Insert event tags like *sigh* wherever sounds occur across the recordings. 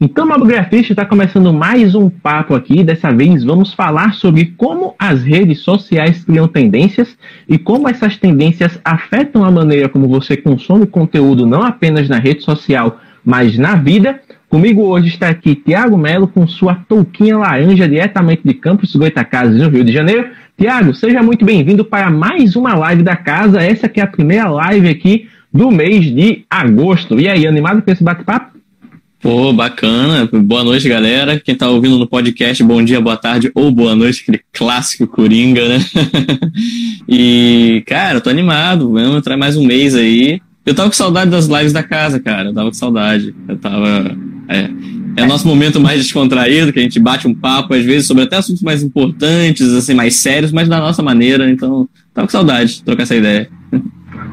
Então, Mobgrafista está começando mais um papo aqui. Dessa vez vamos falar sobre como as redes sociais criam tendências e como essas tendências afetam a maneira como você consome conteúdo, não apenas na rede social, mas na vida. Comigo hoje está aqui Tiago Melo com sua touquinha laranja diretamente de Campos Goitacazes, no Rio de Janeiro. Tiago, seja muito bem-vindo para mais uma live da casa. Essa que é a primeira live aqui do mês de agosto. E aí, animado com esse bate-papo? Pô, bacana. Boa noite, galera. Quem tá ouvindo no podcast, bom dia, boa tarde ou boa noite, aquele clássico Coringa, né? *laughs* e, cara, tô animado. Vamos entrar mais um mês aí. Eu tava com saudade das lives da casa, cara. Eu tava com saudade. Eu tava. É, é nosso momento mais descontraído, que a gente bate um papo, às vezes, sobre até assuntos mais importantes, assim, mais sérios, mas da nossa maneira. Então, tava com saudade de trocar essa ideia.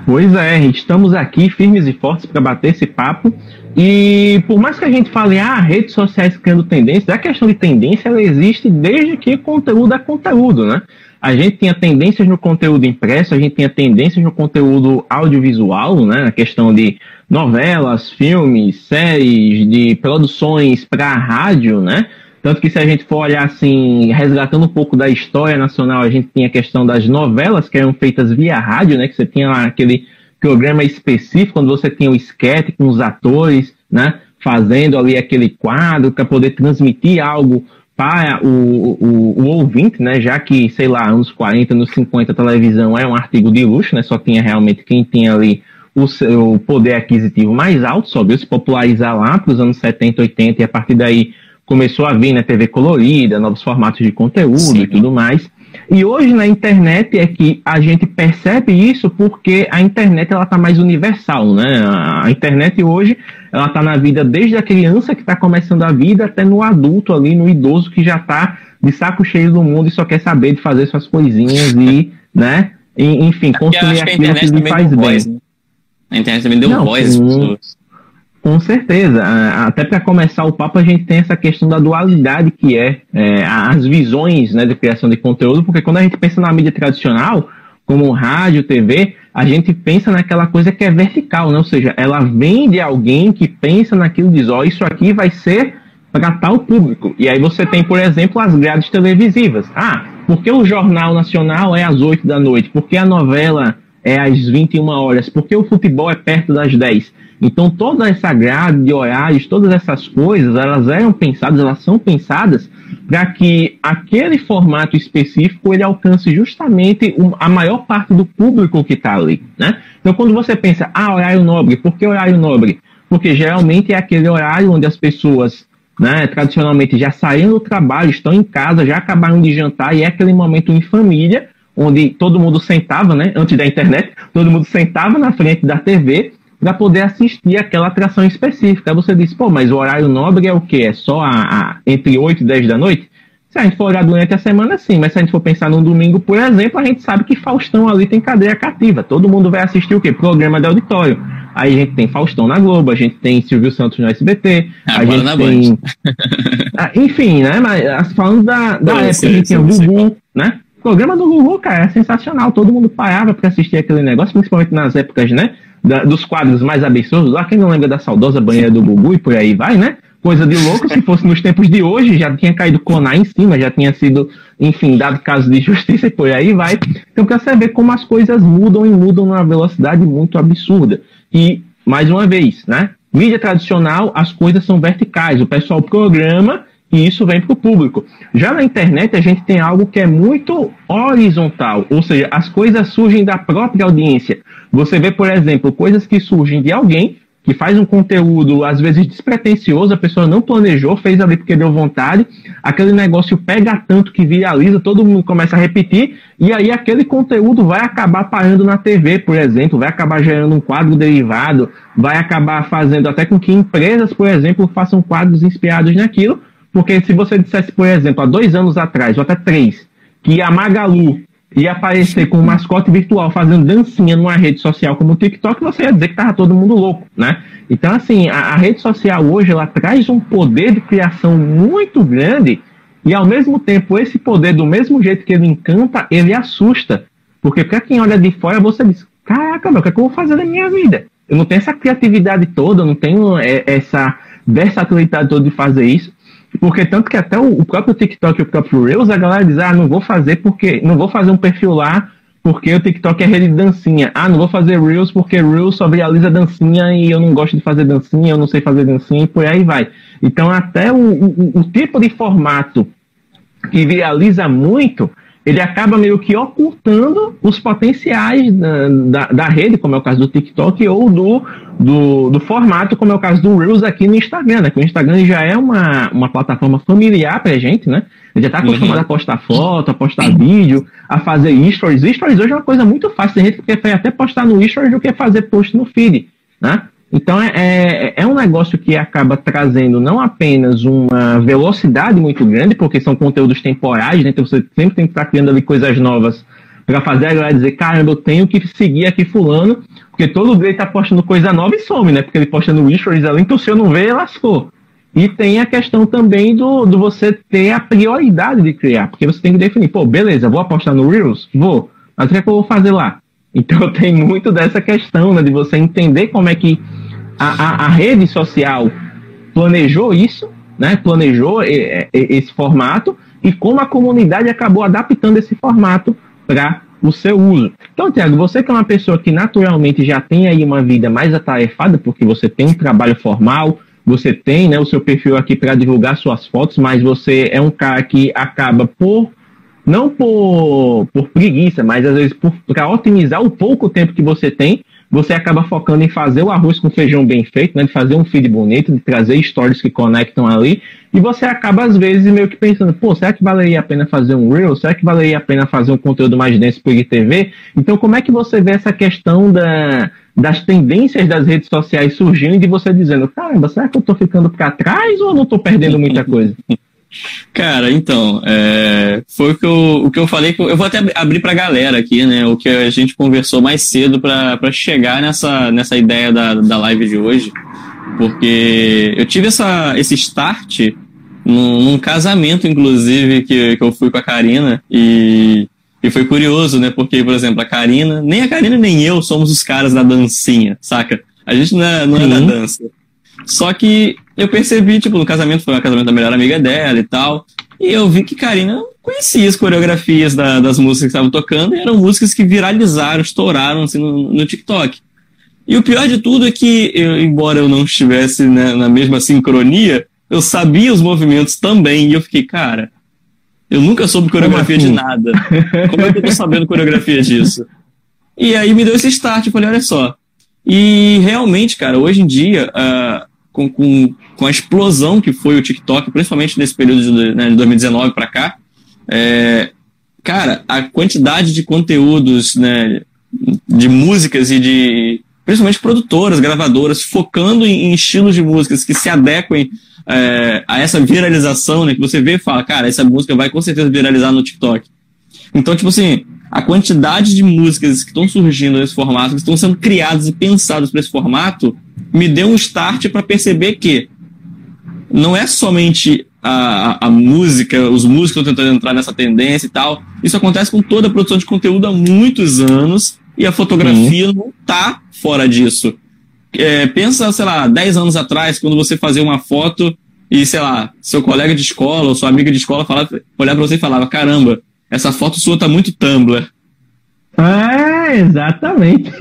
Pois é, estamos aqui firmes e fortes para bater esse papo. E por mais que a gente fale, ah, redes sociais criando tendências, a questão de tendência ela existe desde que conteúdo é conteúdo, né? A gente tinha tendências no conteúdo impresso, a gente tinha tendências no conteúdo audiovisual, né? A questão de novelas, filmes, séries, de produções para rádio, né? Tanto que se a gente for olhar assim, resgatando um pouco da história nacional, a gente tinha a questão das novelas que eram feitas via rádio, né? Que você tinha lá aquele programa específico, quando você tinha o esquete com os atores, né? Fazendo ali aquele quadro para poder transmitir algo para o, o, o, ouvinte, né? Já que, sei lá, anos 40, anos 50, a televisão é um artigo de luxo, né? Só tinha realmente quem tinha ali o seu poder aquisitivo mais alto, só veio se popularizar lá para os anos 70, 80 e a partir daí começou a vir, né? TV colorida, novos formatos de conteúdo Sim. e tudo mais. E hoje na internet é que a gente percebe isso porque a internet ela está mais universal, né? A internet hoje ela está na vida desde a criança que está começando a vida até no adulto ali, no idoso que já está de saco cheio do mundo e só quer saber de fazer suas coisinhas e, *laughs* né? E, enfim, consumir aquilo que lhe faz bem. Voz, né? A internet também deu Não, voz às pessoas. Com certeza. Até para começar o papo, a gente tem essa questão da dualidade que é, é, as visões né, de criação de conteúdo, porque quando a gente pensa na mídia tradicional, como rádio, TV, a gente pensa naquela coisa que é vertical, né? ou seja, ela vem de alguém que pensa naquilo e diz, ó, isso aqui vai ser para tal público. E aí você tem, por exemplo, as grades televisivas. Ah, por que o Jornal Nacional é às 8 da noite? Por que a novela é às 21 horas? Por que o futebol é perto das 10? Então, toda essa grade de horários, todas essas coisas, elas eram pensadas, elas são pensadas para que aquele formato específico ele alcance justamente a maior parte do público que está ali, né? Então, quando você pensa, ah, horário nobre, por que horário nobre? Porque geralmente é aquele horário onde as pessoas, né, tradicionalmente já saíram do trabalho, estão em casa, já acabaram de jantar e é aquele momento em família onde todo mundo sentava, né, antes da internet, todo mundo sentava na frente da TV para poder assistir aquela atração específica. Aí você diz, pô, mas o horário nobre é o quê? É só a, a, entre 8 e 10 da noite? Se a gente for olhar durante a semana, sim, mas se a gente for pensar num domingo, por exemplo, a gente sabe que Faustão ali tem cadeia cativa. Todo mundo vai assistir o quê? Programa de auditório. Aí a gente tem Faustão na Globo, a gente tem Silvio Santos no SBT, Agora a gente na tem. *laughs* ah, enfim, né? Mas falando da, da época, sei, a gente tem o Gugu, né? Programa do Gugu, cara, é sensacional. Todo mundo parava para assistir aquele negócio, principalmente nas épocas, né? da, dos quadros mais absurdos lá, quem não lembra da saudosa banheira do Gugu e por aí vai, né? Coisa de louco, se fosse nos tempos de hoje, já tinha caído Conar em cima, já tinha sido, enfim, dado caso de justiça e por aí vai. Então, você ver como as coisas mudam e mudam numa velocidade muito absurda. E, mais uma vez, né? Mídia tradicional, as coisas são verticais. O pessoal programa e isso vem para o público. Já na internet, a gente tem algo que é muito horizontal, ou seja, as coisas surgem da própria audiência. Você vê, por exemplo, coisas que surgem de alguém que faz um conteúdo, às vezes, despretensioso, a pessoa não planejou, fez ali porque deu vontade, aquele negócio pega tanto que viraliza, todo mundo começa a repetir, e aí aquele conteúdo vai acabar parando na TV, por exemplo, vai acabar gerando um quadro derivado, vai acabar fazendo até com que empresas, por exemplo, façam quadros inspirados naquilo, porque se você dissesse, por exemplo, há dois anos atrás, ou até três, que a Magalu ia aparecer com um mascote virtual fazendo dancinha numa rede social como o TikTok, você ia dizer que tava todo mundo louco, né? Então, assim, a, a rede social hoje, ela traz um poder de criação muito grande e, ao mesmo tempo, esse poder, do mesmo jeito que ele encanta, ele assusta. Porque para quem olha de fora, você diz, caraca, meu, o que, é que eu vou fazer na minha vida? Eu não tenho essa criatividade toda, eu não tenho é, essa versatilidade toda de fazer isso. Porque tanto que até o, próprio TikTok e o próprio Reels, a galera diz, ah, não vou fazer porque. Não vou fazer um perfil lá porque o TikTok é rede de dancinha. Ah, não vou fazer Reels porque Reels só viraliza dancinha e eu não gosto de fazer dancinha, eu não sei fazer dancinha e por aí vai. Então até o, o, o tipo de formato que viraliza muito ele acaba meio que ocultando os potenciais da, da, da, rede, como é o caso do TikTok, ou do, do, do, formato, como é o caso do Reels aqui no Instagram, né? Que o Instagram já é uma, uma plataforma familiar pra gente, né? Ele já está acostumado uhum. a postar foto, a postar vídeo, a fazer stories. Stories hoje é uma coisa muito fácil, tem gente que prefere até postar no stories do que fazer post no feed, né? Então é, é, é, um negócio que acaba trazendo não apenas uma velocidade muito grande, porque são conteúdos temporais, né? Então você sempre tem que estar criando ali coisas novas para fazer a galera dizer, caramba, eu tenho que seguir aqui fulano, porque todo dia ele tá postando coisa nova e some, né? Porque ele posta no stories ali, então se eu não ver, lascou. E tem a questão também do, do você ter a prioridade de criar, porque você tem que definir, pô, beleza, vou apostar no Reels? Vou. Mas o que, é que eu vou fazer lá? Então *laughs* tem muito dessa questão, né, de você entender como é que a, a, a rede social planejou isso, né, planejou esse formato e como a comunidade acabou adaptando esse formato para o seu uso. Então, Tiago, você que é uma pessoa que naturalmente já tem aí uma vida mais atarefada, porque você tem um trabalho formal, você tem né, o seu perfil aqui para divulgar suas fotos, mas você é um cara que acaba por não por, por preguiça, mas às vezes para otimizar o pouco tempo que você tem, você acaba focando em fazer o arroz com feijão bem feito, né, de fazer um feed bonito, de trazer stories que conectam ali, e você acaba às vezes meio que pensando, pô, será que valeria a pena fazer um reel? Será que valeria a pena fazer um conteúdo mais denso por IGTV? Então, como é que você vê essa questão da, das tendências das redes sociais surgindo e você dizendo, caramba, será que eu estou ficando para trás ou não estou perdendo muita coisa? *laughs* Cara, então, é, foi o que, eu, o que eu falei. Eu vou até abrir para a galera aqui, né? O que a gente conversou mais cedo para chegar nessa, nessa ideia da, da live de hoje. Porque eu tive essa, esse start num, num casamento, inclusive, que, que eu fui com a Karina. E, e foi curioso, né? Porque, por exemplo, a Karina, nem a Karina nem eu somos os caras da dancinha, saca? A gente não é, não é da dança. Só que eu percebi, tipo, no casamento, foi o casamento da melhor amiga dela e tal. E eu vi que Karina conhecia as coreografias da, das músicas que estavam tocando e eram músicas que viralizaram, estouraram assim, no, no TikTok. E o pior de tudo é que, eu, embora eu não estivesse né, na mesma sincronia, eu sabia os movimentos também. E eu fiquei, cara, eu nunca soube coreografia assim? de nada. Como é que eu tô sabendo coreografia disso? *laughs* E aí me deu esse start. Eu falei, olha só. E realmente, cara, hoje em dia, uh, com, com, com a explosão que foi o TikTok, principalmente nesse período de, né, de 2019 para cá, é, cara, a quantidade de conteúdos, né, de músicas e de principalmente produtoras, gravadoras, focando em, em estilos de músicas que se adequem é, a essa viralização, né, que você vê e fala, cara, essa música vai com certeza viralizar no TikTok. Então, tipo assim, a quantidade de músicas que estão surgindo nesse formato, que estão sendo criadas e pensadas para esse formato, me deu um start para perceber que não é somente a, a, música, os músicos estão tentando entrar nessa tendência e tal. Isso acontece com toda a produção de conteúdo há muitos anos e a fotografia uhum. não está fora disso. É, pensa, sei lá, 10 anos atrás, quando você fazia uma foto e, sei lá, seu colega de escola ou sua amiga de escola falava, olhava para você e falava: caramba, essa foto sua tá muito Tumblr. É, exatamente.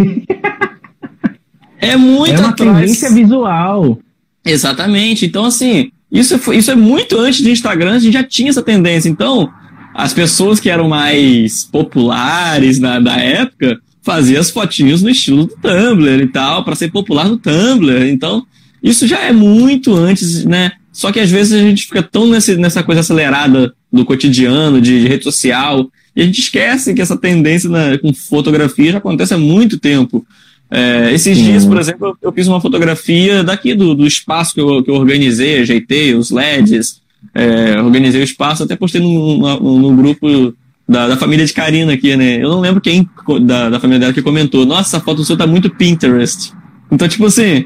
É muito é uma atrás. tendência visual. Exatamente. Então, assim, isso, foi, isso é muito antes do Instagram, a gente já tinha essa tendência. Então, as pessoas que eram mais populares na, da época fazia as fotinhos no estilo do Tumblr e tal, para ser popular no Tumblr. Então, isso já é muito antes, né? Só que às vezes a gente fica tão nesse, nessa coisa acelerada do cotidiano, de, de, rede social, e a gente esquece que essa tendência na, com fotografia já acontece há muito tempo. É, esses Sim. dias, por exemplo, eu, eu, fiz uma fotografia daqui do, do espaço que eu, que eu organizei, ajeitei os LEDs, é, organizei o espaço, até postei no, no, no grupo da, da, família de Karina aqui, né? Eu não lembro quem da, da família dela que comentou. Nossa, essa foto sua tá muito Pinterest. Então, tipo assim,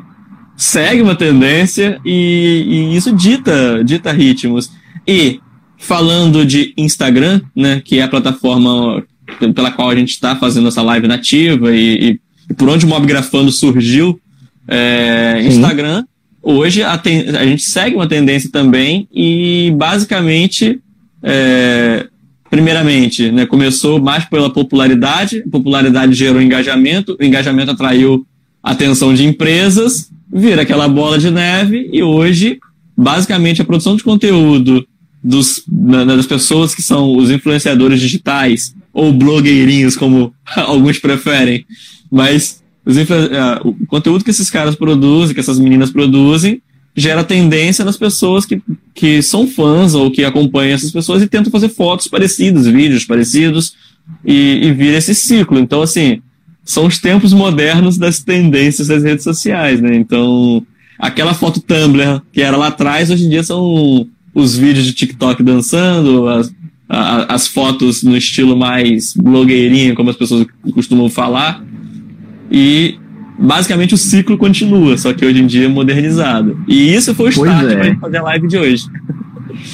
segue uma tendência e, e isso dita, dita ritmos. E falando de Instagram, né, que é a plataforma pela qual a gente está fazendo essa live nativa e, e, por onde o Mob Grafando surgiu, é, Instagram, hoje a, ten, a gente segue uma tendência também e basicamente é, primeiramente, né, começou mais pela popularidade, popularidade gerou engajamento, o engajamento atraiu atenção de empresas, vira aquela bola de neve e hoje, basicamente, a produção de conteúdo dos, das pessoas que são os influenciadores digitais ou blogueirinhos, como *laughs* alguns preferem, mas os, o conteúdo que esses caras produzem, que essas meninas produzem, gera tendência nas pessoas que, que são fãs ou que acompanham essas pessoas e tentam fazer fotos parecidas, vídeos parecidos e, e vira esse ciclo. Então, assim, são os tempos modernos das tendências das redes sociais, né? Então, aquela foto Tumblr que era lá atrás, hoje em dia são os vídeos de TikTok dançando, as, a, as fotos no estilo mais blogueirinha, como as pessoas costumam falar. E basicamente o ciclo continua, só que hoje em dia é modernizado. E isso foi o start é. para fazer a live de hoje.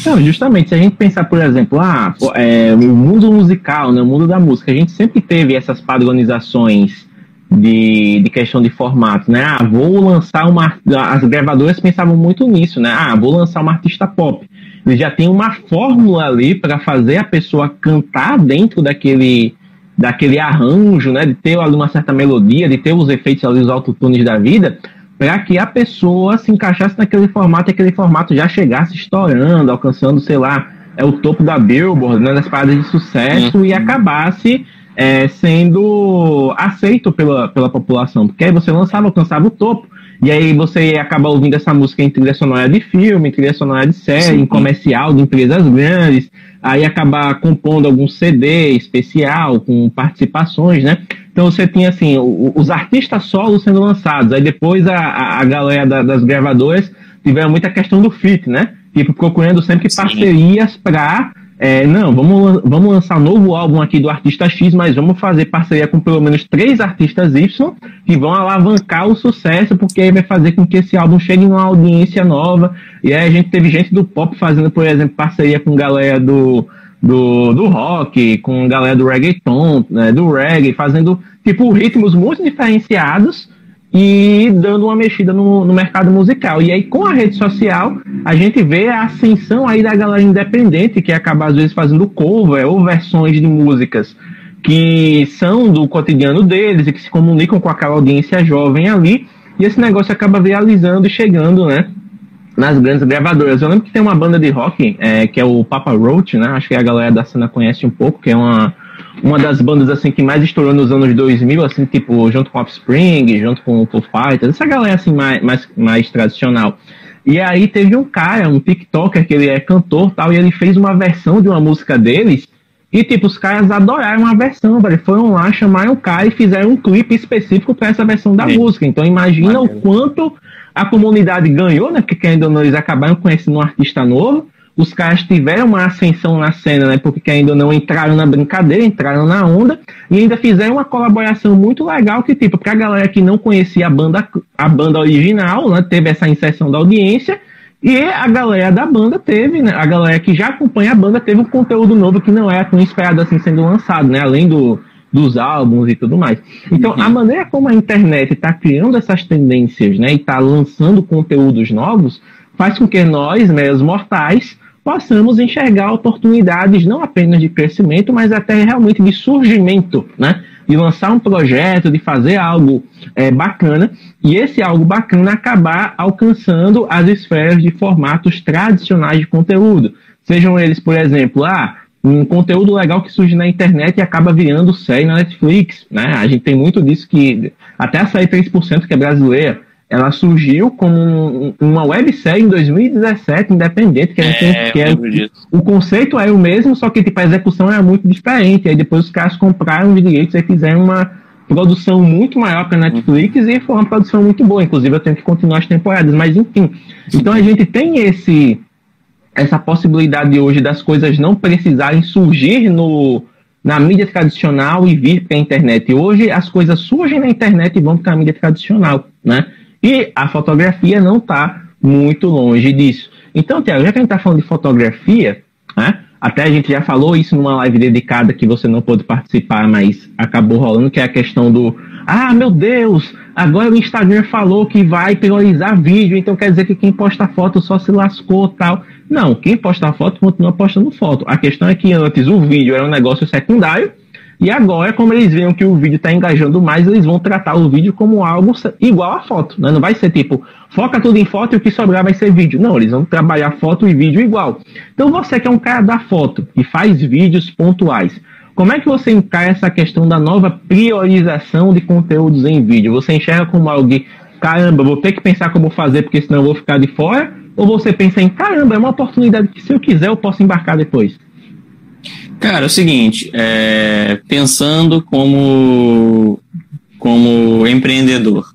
Não, justamente, se a gente pensar, por exemplo, ah, é, o mundo musical, né, o mundo da música, a gente sempre teve essas padronizações de, de questão de formato, né? Ah, vou lançar uma. As gravadoras pensavam muito nisso, né? Ah, vou lançar uma artista pop. Ele já tem uma fórmula ali para fazer a pessoa cantar dentro daquele daquele arranjo, né, de ter ali uma certa melodia, de ter os efeitos ali, os autotunes da vida, para que a pessoa se encaixasse naquele formato e aquele formato já chegasse estourando, alcançando, sei lá, é o topo da Billboard, né, das paradas de sucesso uhum. e acabasse é, sendo aceito pela, pela população, porque aí você lançava, alcançava o topo, e aí você acaba ouvindo essa música em trilha sonora de filme, em trilha sonora de série, Sim. em comercial de empresas grandes, aí acabar compondo algum CD especial com participações, né? Então você tinha assim os artistas solos sendo lançados, aí depois a, a galera da, das gravadoras tiveram muita questão do fit, né? Tipo procurando sempre Sim. parcerias para é, não, vamos, vamos lançar novo álbum aqui do artista X, mas vamos fazer parceria com pelo menos três artistas Y que vão alavancar o sucesso, porque aí vai fazer com que esse álbum chegue numa audiência nova. E aí a gente teve gente do pop fazendo, por exemplo, parceria com galera do, do, do rock, com galera do reggaeton, né, do reggae, fazendo tipo ritmos muito diferenciados e dando uma mexida no, no, mercado musical. E aí, com a rede social, a gente vê a ascensão aí da galera independente, que acaba às vezes fazendo cover ou versões de músicas que são do cotidiano deles e que se comunicam com aquela audiência jovem ali. E esse negócio acaba viralizando e chegando, né? Nas grandes gravadoras. Eu lembro que tem uma banda de rock, é, que é o Papa Roach, né? Acho que a galera da cena conhece um pouco, que é uma uma das bandas assim que mais estourou nos anos 2000, assim, tipo, junto com Offspring, junto com o Foo Fighters, essa galera assim mais, mais, mais tradicional. E aí teve um cara, um TikToker, que ele é cantor tal, e ele fez uma versão de uma música deles, e tipo, os caras adoraram a versão, velho. Foram lá, chamaram o cara e fizeram um clipe específico para essa versão da Sim. música. Então imagina o quanto a comunidade ganhou, né? Porque ainda não eles acabaram conhecendo um artista novo os caras tiveram uma ascensão na cena, né? Porque ainda não entraram na brincadeira, entraram na onda e ainda fizeram uma colaboração muito legal que tipo para a galera que não conhecia a banda a banda original, né? Teve essa inserção da audiência e a galera da banda teve, né? A galera que já acompanha a banda teve um conteúdo novo que não era tão esperado assim sendo lançado, né? Além do dos álbuns e tudo mais. Então, uhum. a maneira como a internet está criando essas tendências, né, e está lançando conteúdos novos, faz com que nós, né, os mortais, possamos enxergar oportunidades não apenas de crescimento, mas até realmente de surgimento, né? De lançar um projeto, de fazer algo é, bacana, e esse algo bacana acabar alcançando as esferas de formatos tradicionais de conteúdo. Sejam eles, por exemplo, ah, um conteúdo legal que surge na internet e acaba virando série na Netflix, né? A gente tem muito disso que até a série 3% que é brasileira, ela surgiu como uma websérie em 2017, independente, que, a gente é, que é, o conceito era o mesmo, só que tipo, a execução era muito diferente. Aí depois os caras compraram os direitos e fizeram uma produção muito maior para a Netflix uhum. e foi uma produção muito boa. Inclusive eu tenho que continuar as temporadas, mas enfim. Então a gente tem esse essa possibilidade hoje das coisas não precisarem surgir no, na mídia tradicional e vir para a internet. Hoje as coisas surgem na internet e vão para a mídia tradicional, né? E a fotografia não está muito longe disso. Então, Tiago, já que a gente está falando de fotografia, né? Até a gente já falou isso numa live dedicada que você não pôde participar, mas acabou rolando, que é a questão do ah, meu Deus, agora o Instagram falou que vai priorizar vídeo, então quer dizer que quem posta foto só se lascou tal. Não, quem posta foto continua postando foto. A questão é que antes o vídeo era um negócio secundário, e agora, como eles veem que o vídeo está engajando mais, eles vão tratar o vídeo como algo igual a foto. Né? Não vai ser tipo, foca tudo em foto e o que sobrar vai ser vídeo. Não, eles vão trabalhar foto e vídeo igual. Então você que é um cara da foto e faz vídeos pontuais, como é que você encara essa questão da nova priorização de conteúdos em vídeo? Você enxerga como alguém, caramba, vou ter que pensar como fazer porque senão eu vou ficar de fora? Ou você pensa em, caramba, é uma oportunidade que se eu quiser eu posso embarcar depois? Cara, é o seguinte, é, pensando como, como empreendedor.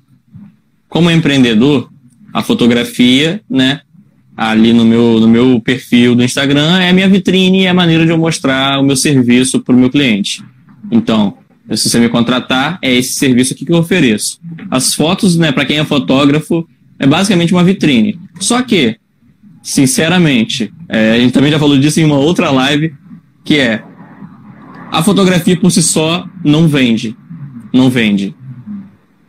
Como empreendedor, a fotografia, né, ali no meu, no meu perfil do Instagram é a minha vitrine e é a maneira de eu mostrar o meu serviço para o meu cliente. Então, se você me contratar, é esse serviço aqui que eu ofereço. As fotos, né, para quem é fotógrafo, é basicamente uma vitrine. Só que, sinceramente, é, a gente também já falou disso em uma outra live, que é a fotografia por si só não vende. Não vende.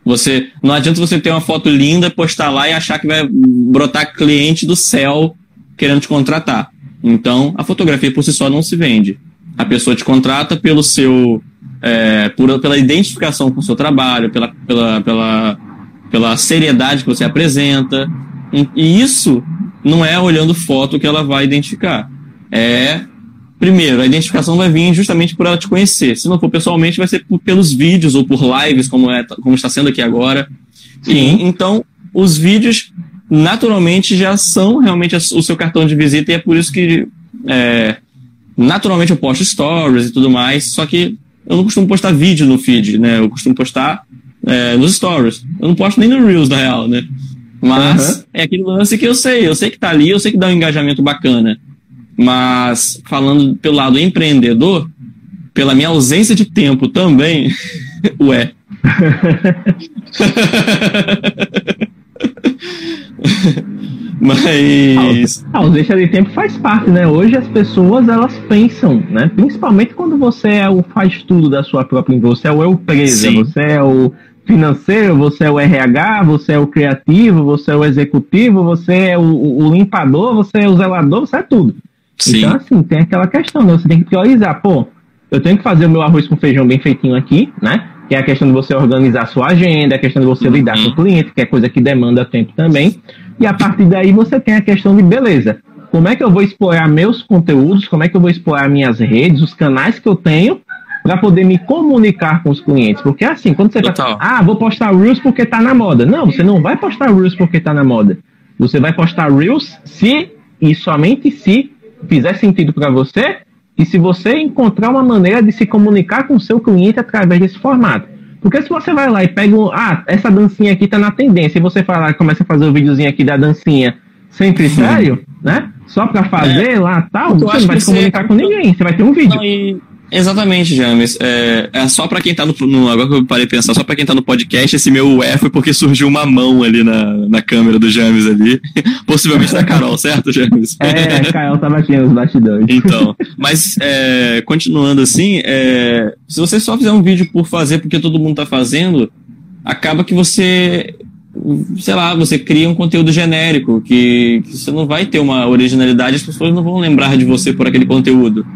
Você não adianta você ter uma foto linda, postar lá e achar que vai brotar cliente do céu querendo te contratar. Então, a fotografia por si só não se vende. A pessoa te contrata pelo seu é, por, pela identificação com o seu trabalho, pela, pela, pela, pela seriedade que você apresenta. E isso não é olhando foto que ela vai identificar. É Primeiro, a identificação vai vir justamente por ela te conhecer. Se não for pessoalmente, vai ser por, pelos vídeos ou por lives, como, é, como está sendo aqui agora. E, então, os vídeos naturalmente já são realmente o seu cartão de visita e é por isso que é, naturalmente eu posto stories e tudo mais, só que eu não costumo postar vídeo no feed, né? Eu costumo postar é, nos stories. Eu não posto nem no Reels, na real, né? Mas uhum. é aquele lance que eu sei, eu sei que tá ali, eu sei que dá um engajamento bacana. Mas falando pelo lado empreendedor, pela minha ausência de tempo também, *laughs* ué. *laughs* Mas a ausência de tempo faz parte, né? Hoje as pessoas elas pensam, né? Principalmente quando você é o faz tudo da sua própria você é o empresa, Sim. você é o financeiro, você é o RH, você é o criativo, você é o executivo, você é o, o limpador, você é o zelador, você é tudo. Sim. Então, assim, tem aquela questão, né? Você tem que priorizar. Pô, eu tenho que fazer o meu arroz com feijão bem feitinho aqui, né? Que é a questão de você organizar a sua agenda, a questão de você uhum. lidar com o cliente, que é coisa que demanda tempo também. E a partir daí você tem a questão de, beleza, como é que eu vou explorar meus conteúdos, como é que eu vou explorar minhas redes, os canais que eu tenho, para poder me comunicar com os clientes. Porque assim, quando você tá, ah, vou postar Reels porque tá na moda. Não, você não vai postar Reels porque tá na moda. Você vai postar Reels se e somente se fizer sentido para você e se você encontrar uma maneira de se comunicar com o seu cliente através desse formato. Porque se você vai lá e pega, um, ah, essa dancinha aqui tá na tendência, e você vai lá e começa a fazer o um videozinho aqui da dancinha sem critério, né? Só para fazer é. lá tal, você não vai se comunicar com ninguém, você vai ter um vídeo. Não, e Exatamente, James. É, é só para quem tá no, no, Agora que eu parei de pensar, só para quem tá no podcast, esse meu é foi porque surgiu uma mão ali na, na câmera do James ali. *laughs* Possivelmente da Carol, certo, James? É, a Carol tava aqui nos bastidores. Então, mas é, continuando assim, é, se você só fizer um vídeo por fazer porque todo mundo tá fazendo, acaba que você sei lá, você cria um conteúdo genérico, que, que, você não vai ter uma originalidade, as pessoas não vão lembrar de você por aquele conteúdo.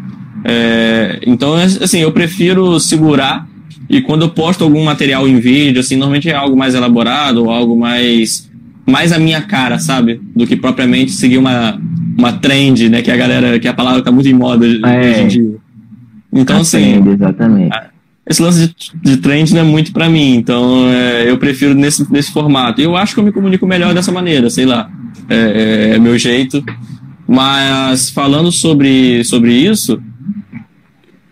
É, então, assim, eu prefiro segurar e quando eu posto algum material em vídeo, assim, normalmente é algo mais elaborado ou algo mais mais a minha cara, sabe? Do que propriamente seguir uma uma trend, né? Que a galera, que a palavra tá muito em moda é. hoje em dia. Então, assim. Trend, exatamente. Esse lance de, de trend não é muito para mim, então é, eu prefiro nesse, nesse formato. Eu acho que eu me comunico melhor dessa maneira, sei lá. É, é, é meu jeito. Mas falando sobre, sobre isso,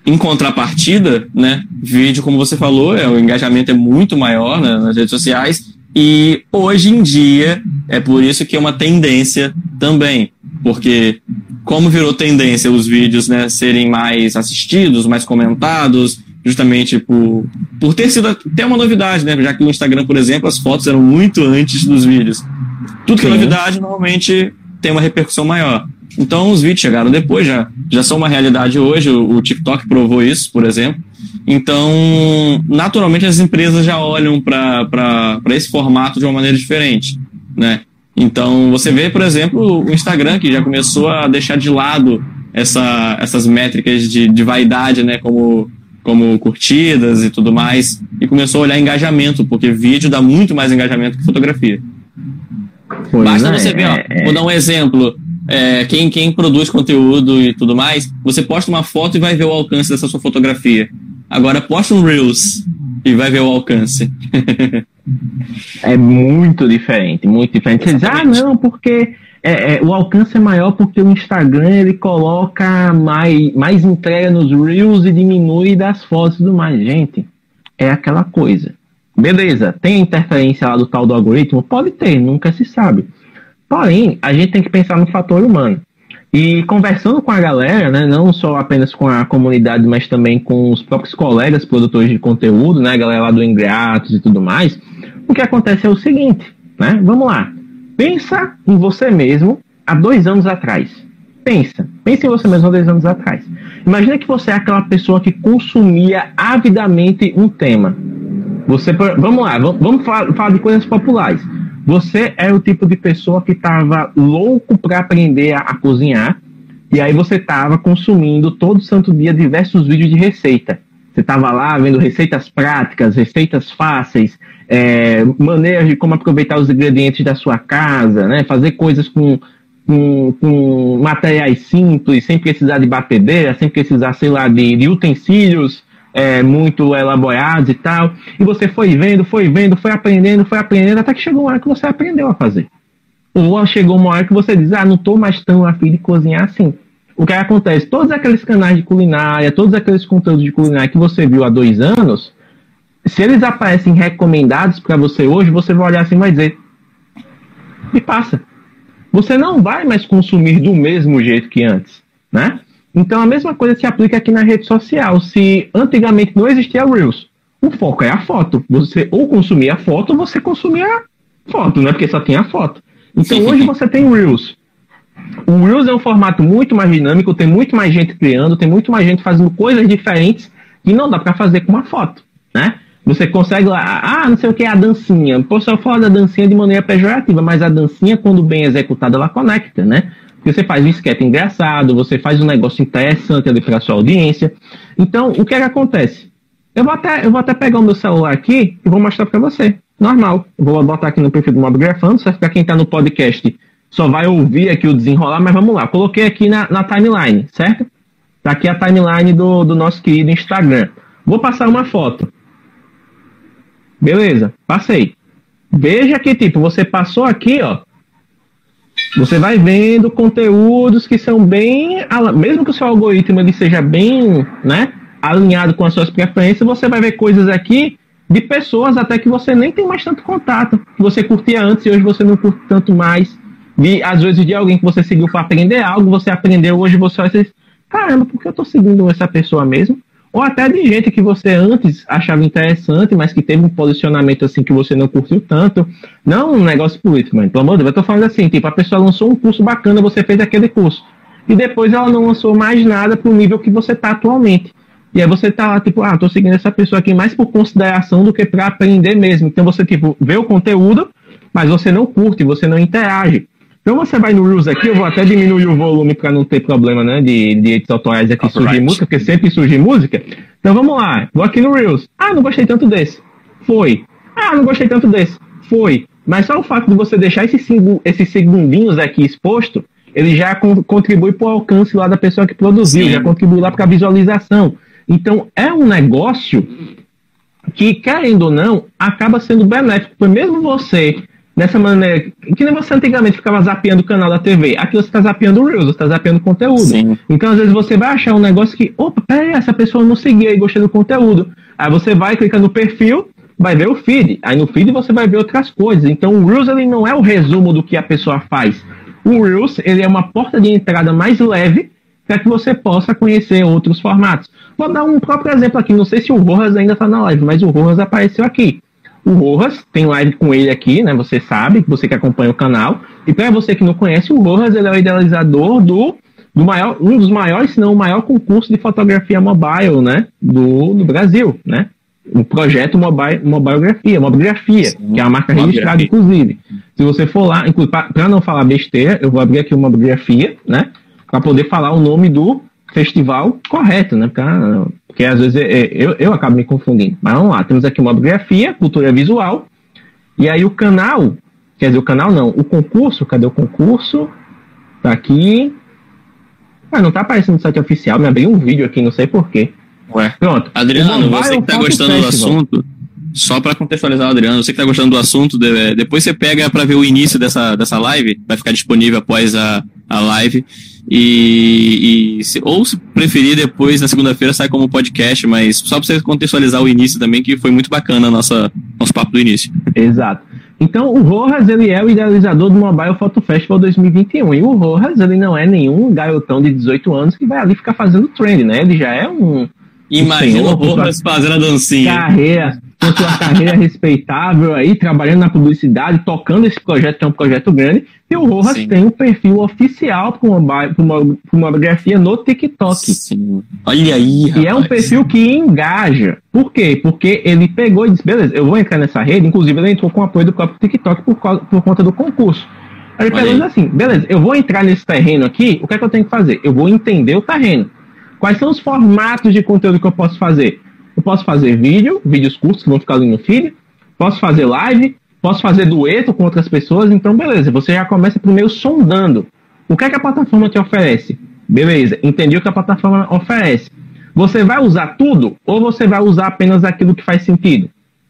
em contrapartida, né, vídeo, como você falou, é, o engajamento é muito maior né, nas redes sociais e hoje em dia é por isso que é uma tendência também, porque como virou tendência os vídeos né, serem mais assistidos, mais comentados, justamente por, por ter sido até uma novidade, né? Já que no Instagram, por exemplo, as fotos eram muito antes dos vídeos. Tudo que é novidade normalmente tem uma repercussão maior. Então os vídeos chegaram depois, já, já são uma realidade hoje, o, o TikTok provou isso, por exemplo. Então, naturalmente, as empresas já olham para esse formato de uma maneira diferente, né? Então, você vê, por exemplo, o Instagram, que já começou a deixar de lado essa, essas métricas de, de vaidade, né? Como, como curtidas e tudo mais, e começou a olhar engajamento, porque vídeo dá muito mais engajamento que fotografia. Pois Basta é, você ver, ó, é, vou dar um exemplo é, quem, quem produz conteúdo e tudo mais, você posta uma foto e vai ver o alcance dessa sua fotografia. Agora posta um Reels e vai ver o alcance. *laughs* é muito diferente, muito diferente. Você diz, ah, não, porque é, é, o alcance é maior porque o Instagram ele coloca mais, mais entrega nos Reels e diminui das fotos tudo mais. Gente, é aquela coisa. Beleza, tem interferência lá do tal do algoritmo? Pode ter, nunca se sabe. Porém, a gente tem que pensar no fator humano. E conversando com a galera, né, não só apenas com a comunidade, mas também com os próprios colegas produtores de conteúdo, né, a galera lá do Ingratos e tudo mais, o que acontece é o seguinte, né? Vamos lá. Pensa em você mesmo há dois anos atrás. Pensa. Pensa em você mesmo há dois anos atrás. Imagina que você é aquela pessoa que consumia avidamente um tema. Você, vamos lá, vamos falar, falar de coisas populares. Você é o tipo de pessoa que estava louco para aprender a, a, cozinhar, e aí você estava consumindo todo santo dia diversos vídeos de receita. Você estava lá vendo receitas práticas, receitas fáceis, é, maneiras de como aproveitar os ingredientes da sua casa, né? fazer coisas com, com, com materiais simples, sem precisar de batedeira, sem precisar, sei lá, de, de utensílios é, muito elaborados e tal. E você foi vendo, foi vendo, foi aprendendo, foi aprendendo, até que chegou uma hora que você aprendeu a fazer. Ou chegou uma hora que você diz, ah, não estou mais tão afim de cozinhar assim. O que acontece? Todos aqueles canais de culinária, todos aqueles conteúdos de culinária que você viu há dois anos, se eles aparecem recomendados para você hoje, você vai olhar assim e vai dizer: me passa. Você não vai mais consumir do mesmo jeito que antes, né? Então a mesma coisa se aplica aqui na rede social. Se antigamente não existia Reels, o foco é a foto. Você ou consumia a foto ou você consumia a foto, né? Porque só tinha a foto. Então hoje você tem Reels. O Reels é um formato muito mais dinâmico, tem muito mais gente criando, tem muito mais gente fazendo coisas diferentes que não dá para fazer com uma foto, né? Você consegue lá, ah, não sei o que é a dancinha. Pô, só fala da dancinha de maneira pejorativa, mas a dancinha, quando bem executada, ela conecta, né? Você faz um esquete engraçado, você faz um negócio interessante ali para sua audiência. Então, o que é que acontece? Eu vou até, eu vou até pegar o meu celular aqui e vou mostrar para você. Normal. Eu vou botar aqui no perfil do Mobgrafando, certo? Para quem está no podcast, só vai ouvir aqui o desenrolar, mas vamos lá. Coloquei aqui na, na timeline, certo? Tá aqui a timeline do, do nosso querido Instagram. Vou passar uma foto. Beleza, passei. Veja que, tipo, você passou aqui, ó, você vai vendo conteúdos que são bem, mesmo que o seu algoritmo ele seja bem, né, alinhado com as suas preferências, você vai ver coisas aqui de pessoas até que você nem tem mais tanto contato, que você curtia antes e hoje você não curte tanto mais. De, às vezes de alguém que você seguiu para aprender algo, você aprendeu hoje você vai dizer, caramba, por que eu estou seguindo essa pessoa mesmo? Ou até de gente que você antes achava interessante, mas que teve um posicionamento assim que você não curtiu tanto. Não um negócio político, mas pelo amor de Deus, eu tô falando assim, tipo, a pessoa lançou um curso bacana, você fez aquele curso. E depois ela não lançou mais nada pro nível que você tá atualmente. E aí você tá lá, tipo, ah, tô seguindo essa pessoa aqui mais por consideração do que para aprender mesmo. Então você, tipo, vê o conteúdo, mas você não curte, você não interage. Então você vai no Reels aqui, eu vou até diminuir o volume para não ter problema, né, de direitos autorais aqui surgir música, porque sempre surge música. Então vamos lá, vou aqui no Reels. Ah, não gostei tanto desse. Foi. Ah, não gostei tanto desse. Foi. Mas só o fato de você deixar esses, esses segundinhos aqui exposto, ele já con contribui para o alcance lá da pessoa que produziu, Sim. já contribui lá para a visualização. Então, é um negócio que, querendo ou não, acaba sendo benéfico. Porque mesmo você, dessa maneira, que nem você antigamente ficava zapeando o canal da TV, aqui você está zapeando o Reels, você está zapeando conteúdo. Sim. Então, às vezes, você vai achar um negócio que, opa, peraí, essa pessoa não seguia e gostei do conteúdo. Aí você vai, clica no perfil, vai ver o feed. Aí no feed você vai ver outras coisas. Então, o Reels ele não é o resumo do que a pessoa faz. O Reels ele é uma porta de entrada mais leve para que você possa conhecer outros formatos. Vou dar um próprio exemplo aqui. Não sei se o Rojas ainda está na live, mas o Rojas apareceu aqui. O Rojas tem live com ele aqui, né? Você sabe, você que acompanha o canal. E para você que não conhece, o Rojas ele é o idealizador do, do maior, um dos maiores, se não o maior concurso de fotografia mobile, né? Do, do Brasil, né? O projeto mobile, Mobiografia, Mobigrafia, Sim, que é a marca registrada, inclusive. Se você for lá, para não falar besteira, eu vou abrir aqui uma Mobigrafia, né? Para poder falar o nome do festival correto, né? Pra, porque às vezes é, eu, eu acabo me confundindo. Mas vamos lá, temos aqui uma biografia, cultura visual, e aí o canal, quer dizer, o canal não, o concurso, cadê o concurso? Tá aqui. Ah, não tá aparecendo no site oficial, me abriu um vídeo aqui, não sei porquê. Ué. Pronto. Adriano, você que tá gostando do assunto, só para contextualizar o Adriano, você que tá gostando do assunto, depois você pega para ver o início dessa, dessa live, vai ficar disponível após a, a live. E, e se, ou se preferir, depois na segunda-feira sai como podcast, mas só para você contextualizar o início também, que foi muito bacana nossa, nosso papo do início. Exato. Então, o Rojas, ele é o idealizador do Mobile Photo Festival 2021. E o Rojas, ele não é nenhum garotão de 18 anos que vai ali ficar fazendo trend, né? Ele já é um. Imagina o Rojas fazendo a dancinha. Carreira, com sua carreira respeitável aí, trabalhando na publicidade, tocando esse projeto, que é um projeto grande. E o Rojas Sim. tem um perfil oficial para uma, uma, uma biografia no TikTok. Sim. Olha aí, rapaz. E é um perfil que engaja. Por quê? Porque ele pegou e disse, beleza, eu vou entrar nessa rede. Inclusive, ele entrou com apoio do próprio TikTok por, por conta do concurso. Aí ele pegou assim, beleza, eu vou entrar nesse terreno aqui, o que é que eu tenho que fazer? Eu vou entender o terreno. Quais são os formatos de conteúdo que eu posso fazer? Eu posso fazer vídeo, vídeos curtos que vão ficar ali no feed, posso fazer live, posso fazer dueto com outras pessoas, então beleza, você já começa primeiro sondando. O que é que a plataforma te oferece? Beleza, entendi o que a plataforma oferece. Você vai usar tudo ou você vai usar apenas aquilo que faz sentido?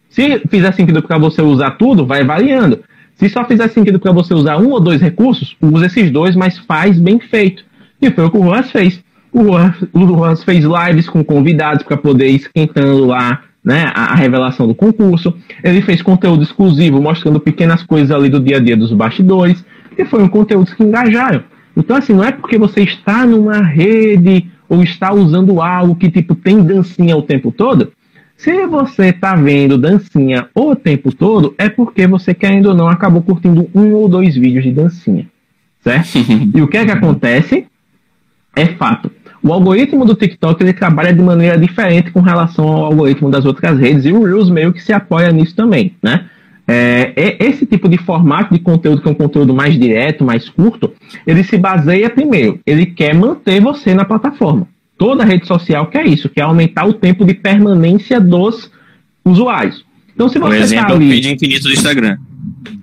Se fizer sentido para você usar tudo, vai variando. Se só fizer sentido para você usar um ou dois recursos, use esses dois, mas faz bem feito. E foi o que o Juan fez. O Juan fez lives com convidados para poder ir esquentando lá né, a, a, revelação do concurso. Ele fez conteúdo exclusivo mostrando pequenas coisas ali do dia a dia dos bastidores. E foi um conteúdo que engajaram. Então, assim, não é porque você está numa rede ou está usando algo que, tipo, tem dancinha o tempo todo. Se você está vendo dancinha o tempo todo, é porque você, querendo ou não, acabou curtindo um ou dois vídeos de dancinha. Certo? *laughs* e o que é que acontece? É fato o algoritmo do TikTok ele trabalha de maneira diferente com relação ao algoritmo das outras redes e o Reels meio que se apoia nisso também, né? É, esse tipo de formato de conteúdo, que é um conteúdo mais direto, mais curto, ele se baseia primeiro, ele quer manter você na plataforma. Toda rede social quer isso, quer aumentar o tempo de permanência dos usuários. Então, se você Por exemplo, tá ali... o vídeo infinito do Instagram.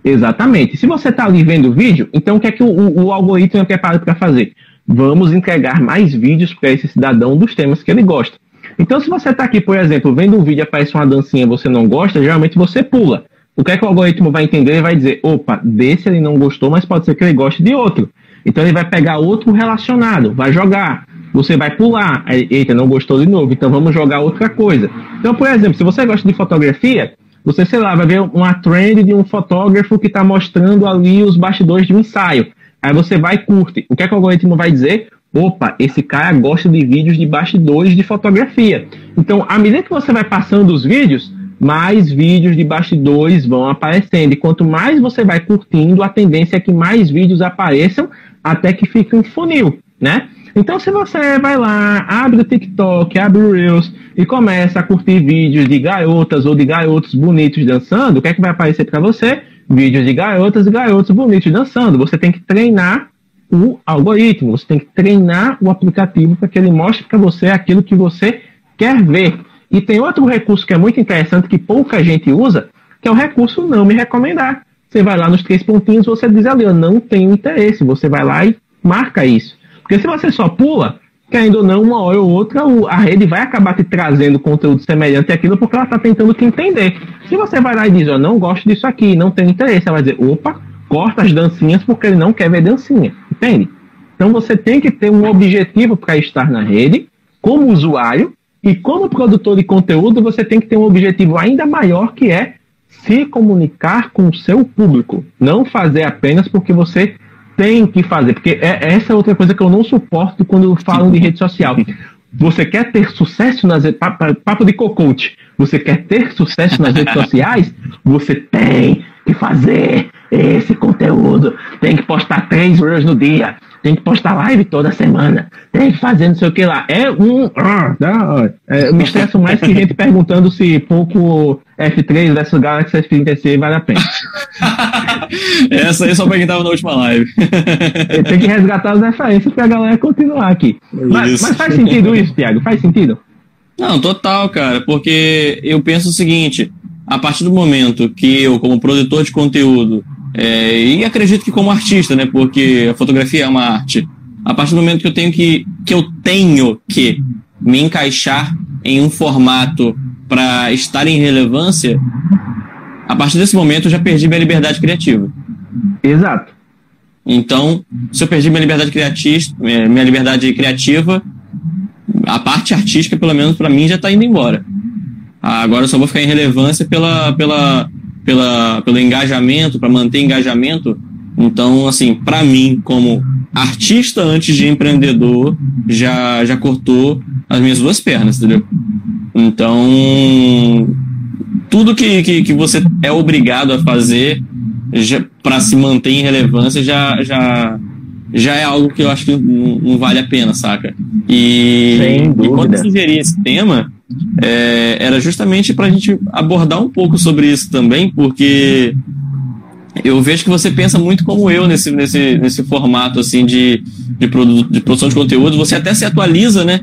Exatamente. Se você está ali vendo o vídeo, então o que é que o, o, o algoritmo é preparado para fazer? Vamos entregar mais vídeos para esse cidadão dos temas que ele gosta. Então, se você está aqui, por exemplo, vendo um vídeo aparece uma dancinha você não gosta, geralmente você pula. O que é que o algoritmo vai entender? Ele vai dizer, opa, desse ele não gostou, mas pode ser que ele goste de outro. Então ele vai pegar outro relacionado, vai jogar. Você vai pular. Eita, não gostou de novo, então vamos jogar outra coisa. Então, por exemplo, se você gosta de fotografia, você, sei lá, vai ver uma trend de um fotógrafo que está mostrando ali os bastidores de um ensaio. Aí você vai e curte. O que, é que o algoritmo vai dizer? Opa, esse cara gosta de vídeos de bastidores de fotografia. Então, à medida que você vai passando os vídeos, mais vídeos de bastidores vão aparecendo. E quanto mais você vai curtindo, a tendência é que mais vídeos apareçam até que fique um funil, né? Então, se você vai lá, abre o TikTok, abre o Reels e começa a curtir vídeos de garotas ou de garotos bonitos dançando, o que é que vai aparecer para você? Vídeos de garotas e garotos bonitos dançando. Você tem que treinar o algoritmo, você tem que treinar o aplicativo para que ele mostre para você aquilo que você quer ver. E tem outro recurso que é muito interessante que pouca gente usa, que é o recurso não me recomendar. Você vai lá nos três pontinhos, você diz ali, eu não tenho interesse. Você vai lá e marca isso. Porque se você só pula, querendo ou não, uma hora ou outra, a rede vai acabar te trazendo conteúdo semelhante àquilo porque ela está tentando te entender. Se você vai lá e diz, eu não gosto disso aqui, não tenho interesse, ela vai dizer, opa, corta as dancinhas porque ele não quer ver dancinha, entende? Então você tem que ter um objetivo para estar na rede, como usuário, e como produtor de conteúdo, você tem que ter um objetivo ainda maior que é se comunicar com o seu público. Não fazer apenas porque você tem que fazer. Porque é, essa é outra coisa que eu não suporto quando falam de rede social. Você quer ter sucesso nas papo, papo de cocote. Você quer ter sucesso nas redes sociais? Você tem que fazer esse conteúdo. Tem que postar três reels no dia tem que postar live toda semana, tem que fazer não sei o que lá. É um. Ah, é, eu me estresso mais que gente perguntando se pouco F3 versus Galaxy S30C vale a pena. *laughs* Essa aí só pra quem tava na última live. tem que resgatar as referências pra galera continuar aqui. Mas, mas faz sentido isso, Thiago? Faz sentido? Não, total, cara, porque eu penso o seguinte: a partir do momento que eu, como produtor de conteúdo, é, e acredito que como artista, né? Porque a fotografia é uma arte. A partir do momento que eu tenho que, que eu tenho que me encaixar em um formato para estar em relevância, a partir desse momento eu já perdi minha liberdade criativa. Exato. Então, se eu perdi minha liberdade criativa, minha liberdade criativa, a parte artística, pelo menos para mim, já está indo embora. Agora eu só vou ficar em relevância pela, pela, pela, pelo engajamento, para manter engajamento. Então, assim, para mim, como artista antes de empreendedor, já, já cortou as minhas duas pernas, entendeu? Então, tudo que, que, que você é obrigado a fazer para se manter em relevância já, já, já é algo que eu acho que não, não vale a pena, saca? E, e quando eu sugeri esse tema, é, era justamente para a gente abordar um pouco sobre isso também, porque eu vejo que você pensa muito como eu nesse, nesse, nesse formato assim de, de, produ de produção de conteúdo. Você até se atualiza, né?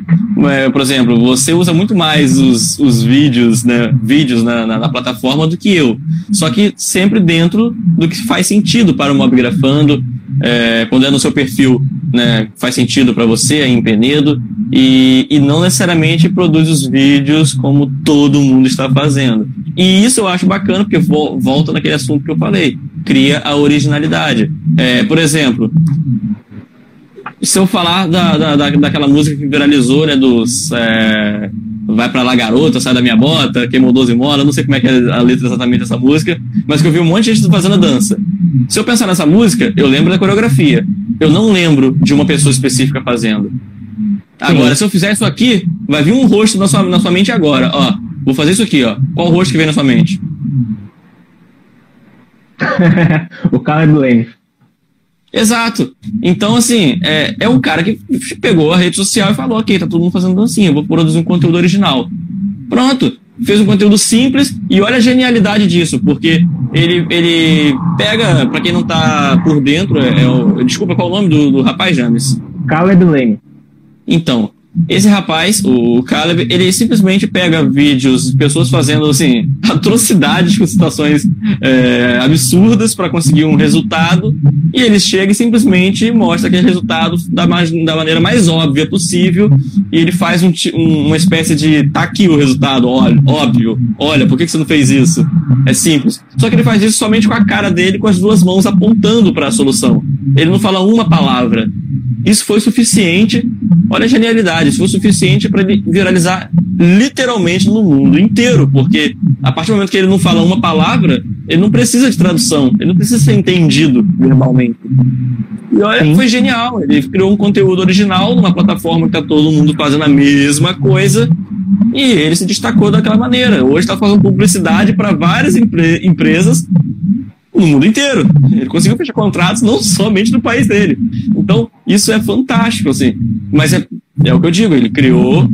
É, por exemplo, você usa muito mais os, os vídeos, né? Vídeos na, na, na, plataforma do que eu. Só que sempre dentro do que faz sentido para o Mobgrafando, é, quando é no seu perfil, né? Faz sentido para você, é em Penedo, e, e não necessariamente produz os vídeos como todo mundo está fazendo. E isso eu acho bacana, porque volta naquele assunto que eu falei cria a originalidade. É, por exemplo, se eu falar da, da, da, daquela música que viralizou, né, dos é, Vai pra lá garota, sai da minha bota, queimou 12 molas, não sei como é que é a letra exatamente dessa música, mas que eu vi um monte de gente fazendo a dança. Se eu pensar nessa música, eu lembro da coreografia. Eu não lembro de uma pessoa específica fazendo. Agora, Sim. se eu fizer isso aqui, vai vir um rosto na sua, na sua mente agora. Ó, vou fazer isso aqui, ó. Qual o rosto que vem na sua mente? *laughs* o Caleb Lane. Exato. Então, assim, é, é um cara que pegou a rede social e falou: ok, tá todo mundo fazendo dancinha, vou produzir um conteúdo original. Pronto. Fez um conteúdo simples e olha a genialidade disso, porque ele, ele pega, para quem não tá por dentro, é, é o, desculpa, qual é o nome do, do rapaz, James? Caleb Lane. Então, esse rapaz, o Caleb, ele simplesmente pega vídeos de pessoas fazendo assim *laughs* atrocidades com situações é, absurdas para conseguir um resultado e ele chega e simplesmente mostra aquele resultado da, da maneira mais óbvia possível e ele faz um, um, uma espécie de tá aqui o resultado, olha, óbvio, olha, por que, que você não fez isso? É simples. Só que ele faz isso somente com a cara dele, com as duas mãos apontando para a solução. Ele não fala uma palavra. Isso foi suficiente. Olha a genialidade. Isso foi suficiente para ele viralizar literalmente no mundo inteiro, porque a partir do momento que ele não fala uma palavra, ele não precisa de tradução, ele não precisa ser entendido verbalmente. E olha, Sim. foi genial. Ele criou um conteúdo original numa plataforma que está todo mundo fazendo a mesma coisa e ele se destacou daquela maneira. Hoje está fazendo publicidade para várias empre empresas no mundo inteiro. Ele conseguiu fechar contratos não somente no país dele. Então, isso é fantástico, assim. Mas é, é o que eu digo, ele criou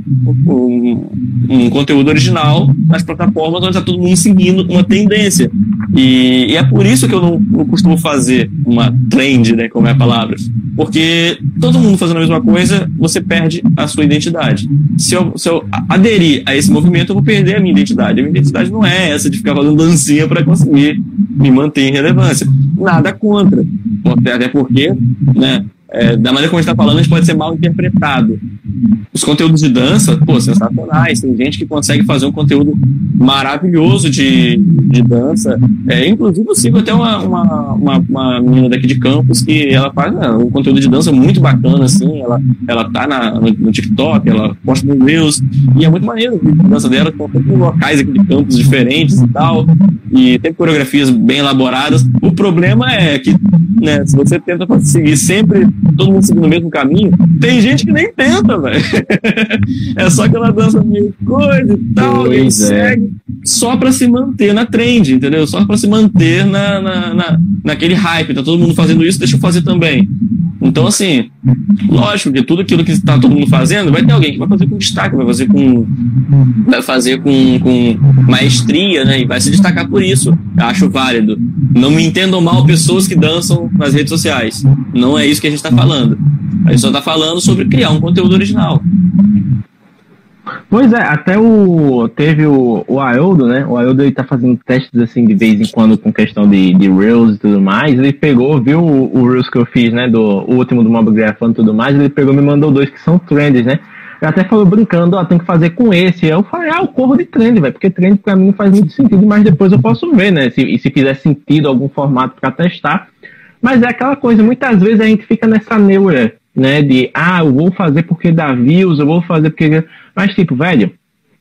um, um conteúdo original nas plataformas onde está todo mundo seguindo uma tendência. E, e, é por isso que eu não, não, costumo fazer uma trend, né, como é a palavra. Porque todo mundo fazendo a mesma coisa, você perde a sua identidade. Se eu, se eu aderir a esse movimento, eu vou perder a minha identidade. A minha identidade não é essa de ficar fazendo dancinha para conseguir me manter em relevância. Nada contra. Até porque, né, é, da maneira como a gente está falando, a gente pode ser mal interpretado. Os conteúdos de dança, pô, sensacionais. Tem gente que consegue fazer um conteúdo maravilhoso de, de dança. É, inclusive, eu sigo até uma, uma, uma, uma menina daqui de campus que ela faz né, um conteúdo de dança muito bacana, assim. Ela, ela tá na, no, no TikTok, ela posta no Reels, e é muito maneiro a dança dela, com locais aqui de campos diferentes e tal. E tem coreografias bem elaboradas. O problema é que, né, se você tenta seguir sempre todo mundo seguindo o mesmo caminho, tem gente que nem tenta, velho. *laughs* é só aquela dança meio coisa e tal, pois e é. segue só para se manter na trend, entendeu? Só para se manter na, na, na, naquele hype. Tá todo mundo fazendo isso, deixa eu fazer também. Então, assim, lógico que tudo aquilo que está todo mundo fazendo, vai ter alguém que vai fazer com destaque, vai fazer com. Vai fazer com, com maestria, né? E vai se destacar por isso. Acho válido. Não me entendam mal pessoas que dançam nas redes sociais. Não é isso que a gente está falando. A gente só está falando sobre criar um conteúdo original. Pois é, até o. Teve o, o Aildo, né? O Aildo ele tá fazendo testes assim de vez em quando com questão de, de Reels e tudo mais. Ele pegou, viu o, o Reels que eu fiz, né? Do o último do Mob Grafando e tudo mais. Ele pegou e me mandou dois que são trends, né? Ele até falou brincando, ó, tem que fazer com esse. Eu falei, ah, eu corro de trend, velho, porque trend pra mim não faz muito sentido, mas depois eu posso ver, né? Se, e se fizer sentido algum formato para testar. Mas é aquela coisa, muitas vezes a gente fica nessa neura né? De, ah, eu vou fazer porque dá views, eu vou fazer porque. Mas, tipo, velho,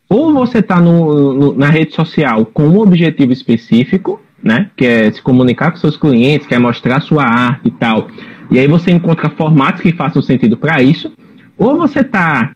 ou você tá no, no, na rede social com um objetivo específico, né? Que é se comunicar com seus clientes, quer mostrar sua arte e tal. E aí você encontra formatos que façam sentido para isso. Ou você tá,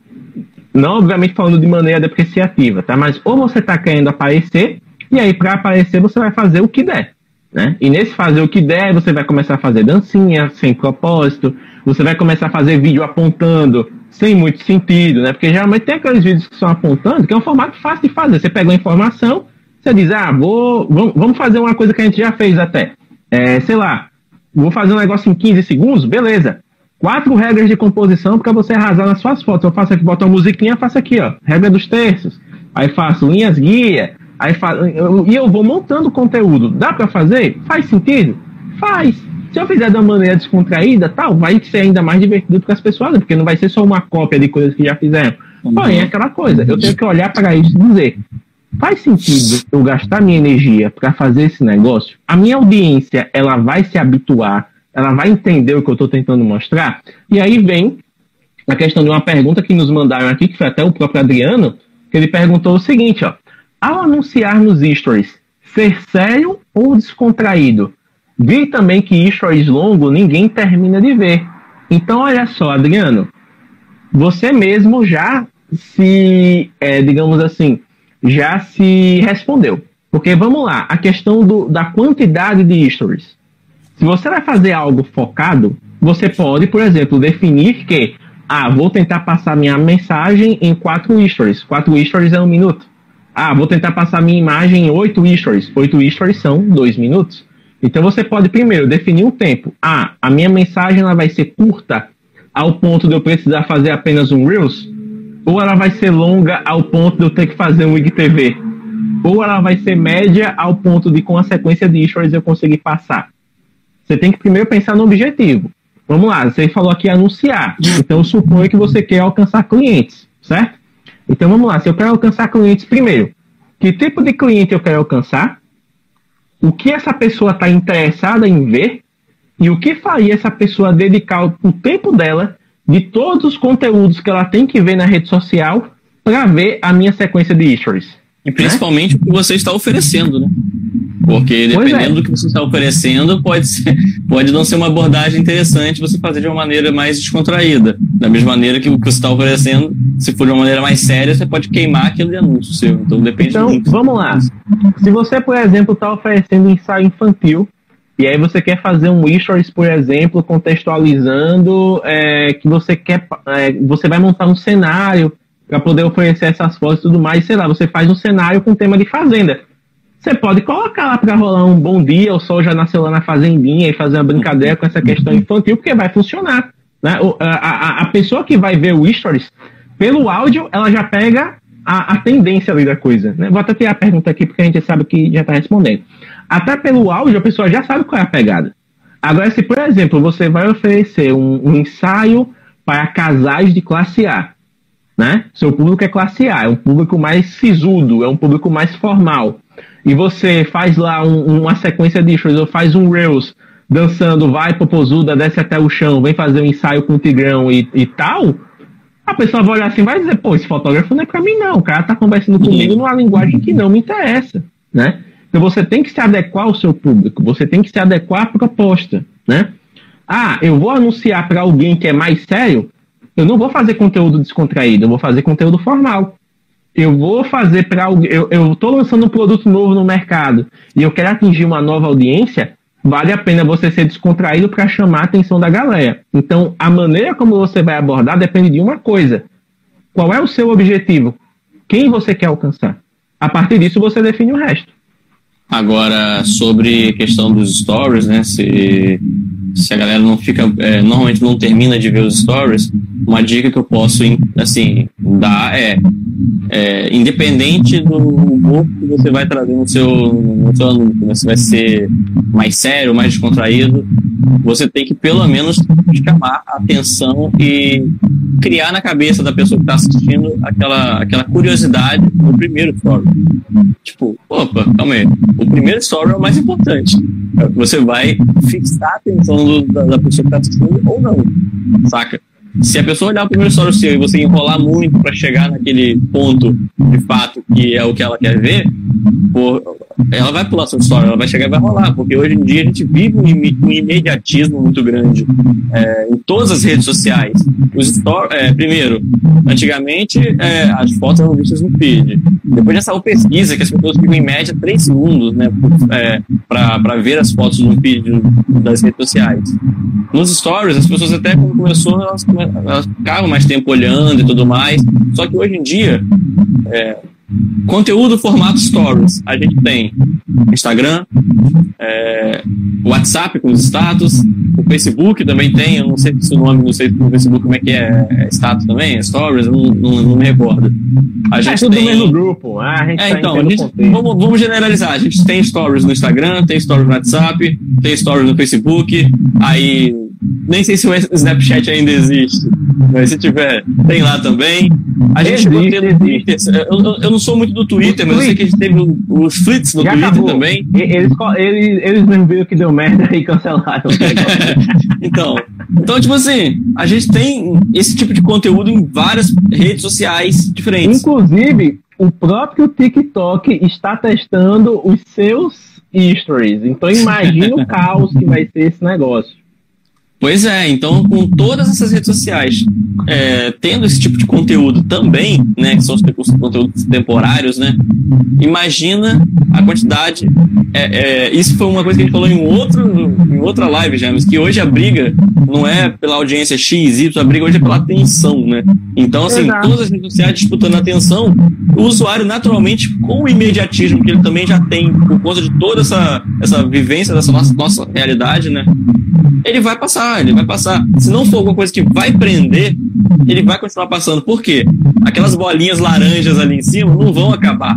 não obviamente falando de maneira depreciativa, tá? Mas ou você tá querendo aparecer, e aí para aparecer você vai fazer o que der. Né? E nesse fazer o que der, você vai começar a fazer dancinha sem propósito, você vai começar a fazer vídeo apontando sem muito sentido, né? Porque geralmente tem aqueles vídeos que são apontando, que é um formato fácil de fazer. Você pega uma informação, você diz, ah, vou, vamos fazer uma coisa que a gente já fez até. É, sei lá, vou fazer um negócio em 15 segundos, beleza. Quatro regras de composição para você arrasar nas suas fotos. Eu faço aqui, boto uma musiquinha, faço aqui, ó, regra dos terços. Aí faço linhas guia, aí faço, e eu vou montando conteúdo. Dá para fazer? Faz sentido? Faz. Se eu fizer de uma maneira descontraída, tal, vai ser ainda mais divertido para as pessoas, porque não vai ser só uma cópia de coisas que já fizeram. Uhum. Porém, é aquela coisa, eu tenho que olhar para isso e dizer: faz sentido eu gastar minha energia para fazer esse negócio? A minha audiência, ela vai se habituar, ela vai entender o que eu estou tentando mostrar? E aí vem a questão de uma pergunta que nos mandaram aqui, que foi até o próprio Adriano, que ele perguntou o seguinte, ó. Ao anunciar nos stories, ser sério ou descontraído? Vi também que stories longo ninguém termina de ver. Então, olha só, Adriano, você mesmo já se, é, digamos assim, já se respondeu. Porque vamos lá, a questão do, da quantidade de stories. Se você vai fazer algo focado, você pode, por exemplo, definir que, ah, vou tentar passar minha mensagem em quatro stories. Quatro stories é um minuto. Ah, vou tentar passar minha imagem em oito stories. Oito stories são dois minutos. Então você pode primeiro definir um tempo. Ah, a minha mensagem ela vai ser curta ao ponto de eu precisar fazer apenas um Reels, ou ela vai ser longa ao ponto de eu ter que fazer um IGTV, ou ela vai ser média ao ponto de com a sequência de stories eu conseguir passar. Você tem que primeiro pensar no objetivo. Vamos lá, você falou aqui anunciar. Então suponho que você quer alcançar clientes, certo? Então vamos lá, se eu quero alcançar clientes primeiro, que tipo de cliente eu quero alcançar? O que essa pessoa está interessada em ver e o que faria essa pessoa dedicar o tempo dela de todos os conteúdos que ela tem que ver na rede social para ver a minha sequência de stories. E principalmente né? o que você está oferecendo, né? Porque dependendo é. do que você está oferecendo, pode, ser, pode não ser uma abordagem interessante você fazer de uma maneira mais descontraída. Da mesma maneira que o que você está oferecendo, se for de uma maneira mais séria, você pode queimar aquele anúncio seu. Então depende Então, muito. vamos lá. Se você, por exemplo, está oferecendo ensaio infantil, e aí você quer fazer um stories, por exemplo, contextualizando é, que você quer. É, você vai montar um cenário para poder oferecer essas fotos e tudo mais, sei lá, você faz um cenário com tema de fazenda. Você pode colocar lá para rolar um bom dia, o sol já nasceu lá na fazendinha e fazer uma brincadeira com essa questão infantil, porque vai funcionar. Né? A, a, a pessoa que vai ver o stories, pelo áudio, ela já pega a, a tendência ali da coisa. Né? Vou até ter a pergunta aqui, porque a gente sabe que já está respondendo. Até pelo áudio, a pessoa já sabe qual é a pegada. Agora, se por exemplo você vai oferecer um, um ensaio para casais de classe A, né? Seu público é classe A, é um público mais sisudo, é um público mais formal. E você faz lá um, uma sequência de shows, ou faz um Reels dançando, vai popozuda, desce até o chão, vem fazer um ensaio com o Tigrão e, e tal, a pessoa vai olhar assim vai dizer, pô, esse fotógrafo não é para mim não, o cara tá conversando comigo numa linguagem que não me interessa, né? Então você tem que se adequar ao seu público, você tem que se adequar à proposta, né? Ah, eu vou anunciar para alguém que é mais sério, eu não vou fazer conteúdo descontraído, eu vou fazer conteúdo formal. Eu vou fazer para alguém, eu estou lançando um produto novo no mercado e eu quero atingir uma nova audiência, vale a pena você ser descontraído para chamar a atenção da galera. Então, a maneira como você vai abordar depende de uma coisa: qual é o seu objetivo? Quem você quer alcançar? A partir disso, você define o resto. Agora, sobre a questão dos stories, né? Se, se a galera não fica, é, normalmente não termina de ver os stories, uma dica que eu posso, assim, dar é, é independente do humor que você vai trazer no seu, no seu anúncio, né? se vai ser mais sério, mais descontraído, você tem que pelo menos chamar a atenção e criar na cabeça da pessoa que está assistindo aquela, aquela curiosidade no primeiro story. Tipo, opa, calma aí o primeiro story é o mais importante. Você vai fixar a atenção da, da, pessoa que está assistindo ou não, saca? Se a pessoa olhar o primeiro story seu e você enrolar muito para chegar naquele ponto de fato que é o que ela quer ver, por, ela vai pular sua história, ela vai chegar e vai rolar, porque hoje em dia a gente vive um, imediatismo muito grande é, em todas as redes sociais. Os story, é, primeiro, antigamente é, as fotos eram vistas no feed. Depois já saiu pesquisa que as pessoas ficam em média 3 segundos né, é, para ver as fotos no feed das redes sociais. Nos stories, as pessoas até quando começou, elas, elas ficavam mais tempo olhando e tudo mais. Só que hoje em dia, é, Conteúdo formato stories. A gente tem Instagram, é, WhatsApp com os status, o Facebook também tem, eu não sei se o nome, não sei no Facebook como é que é, é status também, é stories, eu não, não, não, me recordo. A gente é tudo tem... no mesmo grupo. Ah, a gente é, tá então, a gente, vamos, vamos generalizar. A gente tem stories no Instagram, tem stories no WhatsApp, tem stories no Facebook, aí nem sei se o Snapchat ainda existe, mas se tiver, tem lá também. A gente existe, no Twitter. Eu, eu, não sou muito do Twitter, mas eu sei que a gente teve os flits no Já Twitter acabou. também. Eles, eles, eles mesmo viram que deu merda e cancelaram. *laughs* então, então, tipo assim, a gente tem esse tipo de conteúdo em várias redes sociais diferentes. Inclusive, o próprio TikTok está testando os seus stories. Então, imagina o *laughs* caos que vai ser esse negócio. Pois é, então com todas essas redes sociais é, tendo esse tipo de conteúdo também, né, que são os conteúdos temporários, né, imagina a quantidade. É, é, isso foi uma coisa que a gente falou em, outro, em outra live, James, que hoje a briga não é pela audiência X, Y, a briga hoje é pela atenção, né? Então, assim, Exato. todas as redes sociais disputando a atenção, o usuário naturalmente, com o imediatismo que ele também já tem, por conta de toda essa, essa vivência dessa nossa, nossa realidade, né? Ele vai passar passar, ele vai passar. Se não for alguma coisa que vai prender, ele vai continuar passando. Por quê? Aquelas bolinhas laranjas ali em cima não vão acabar.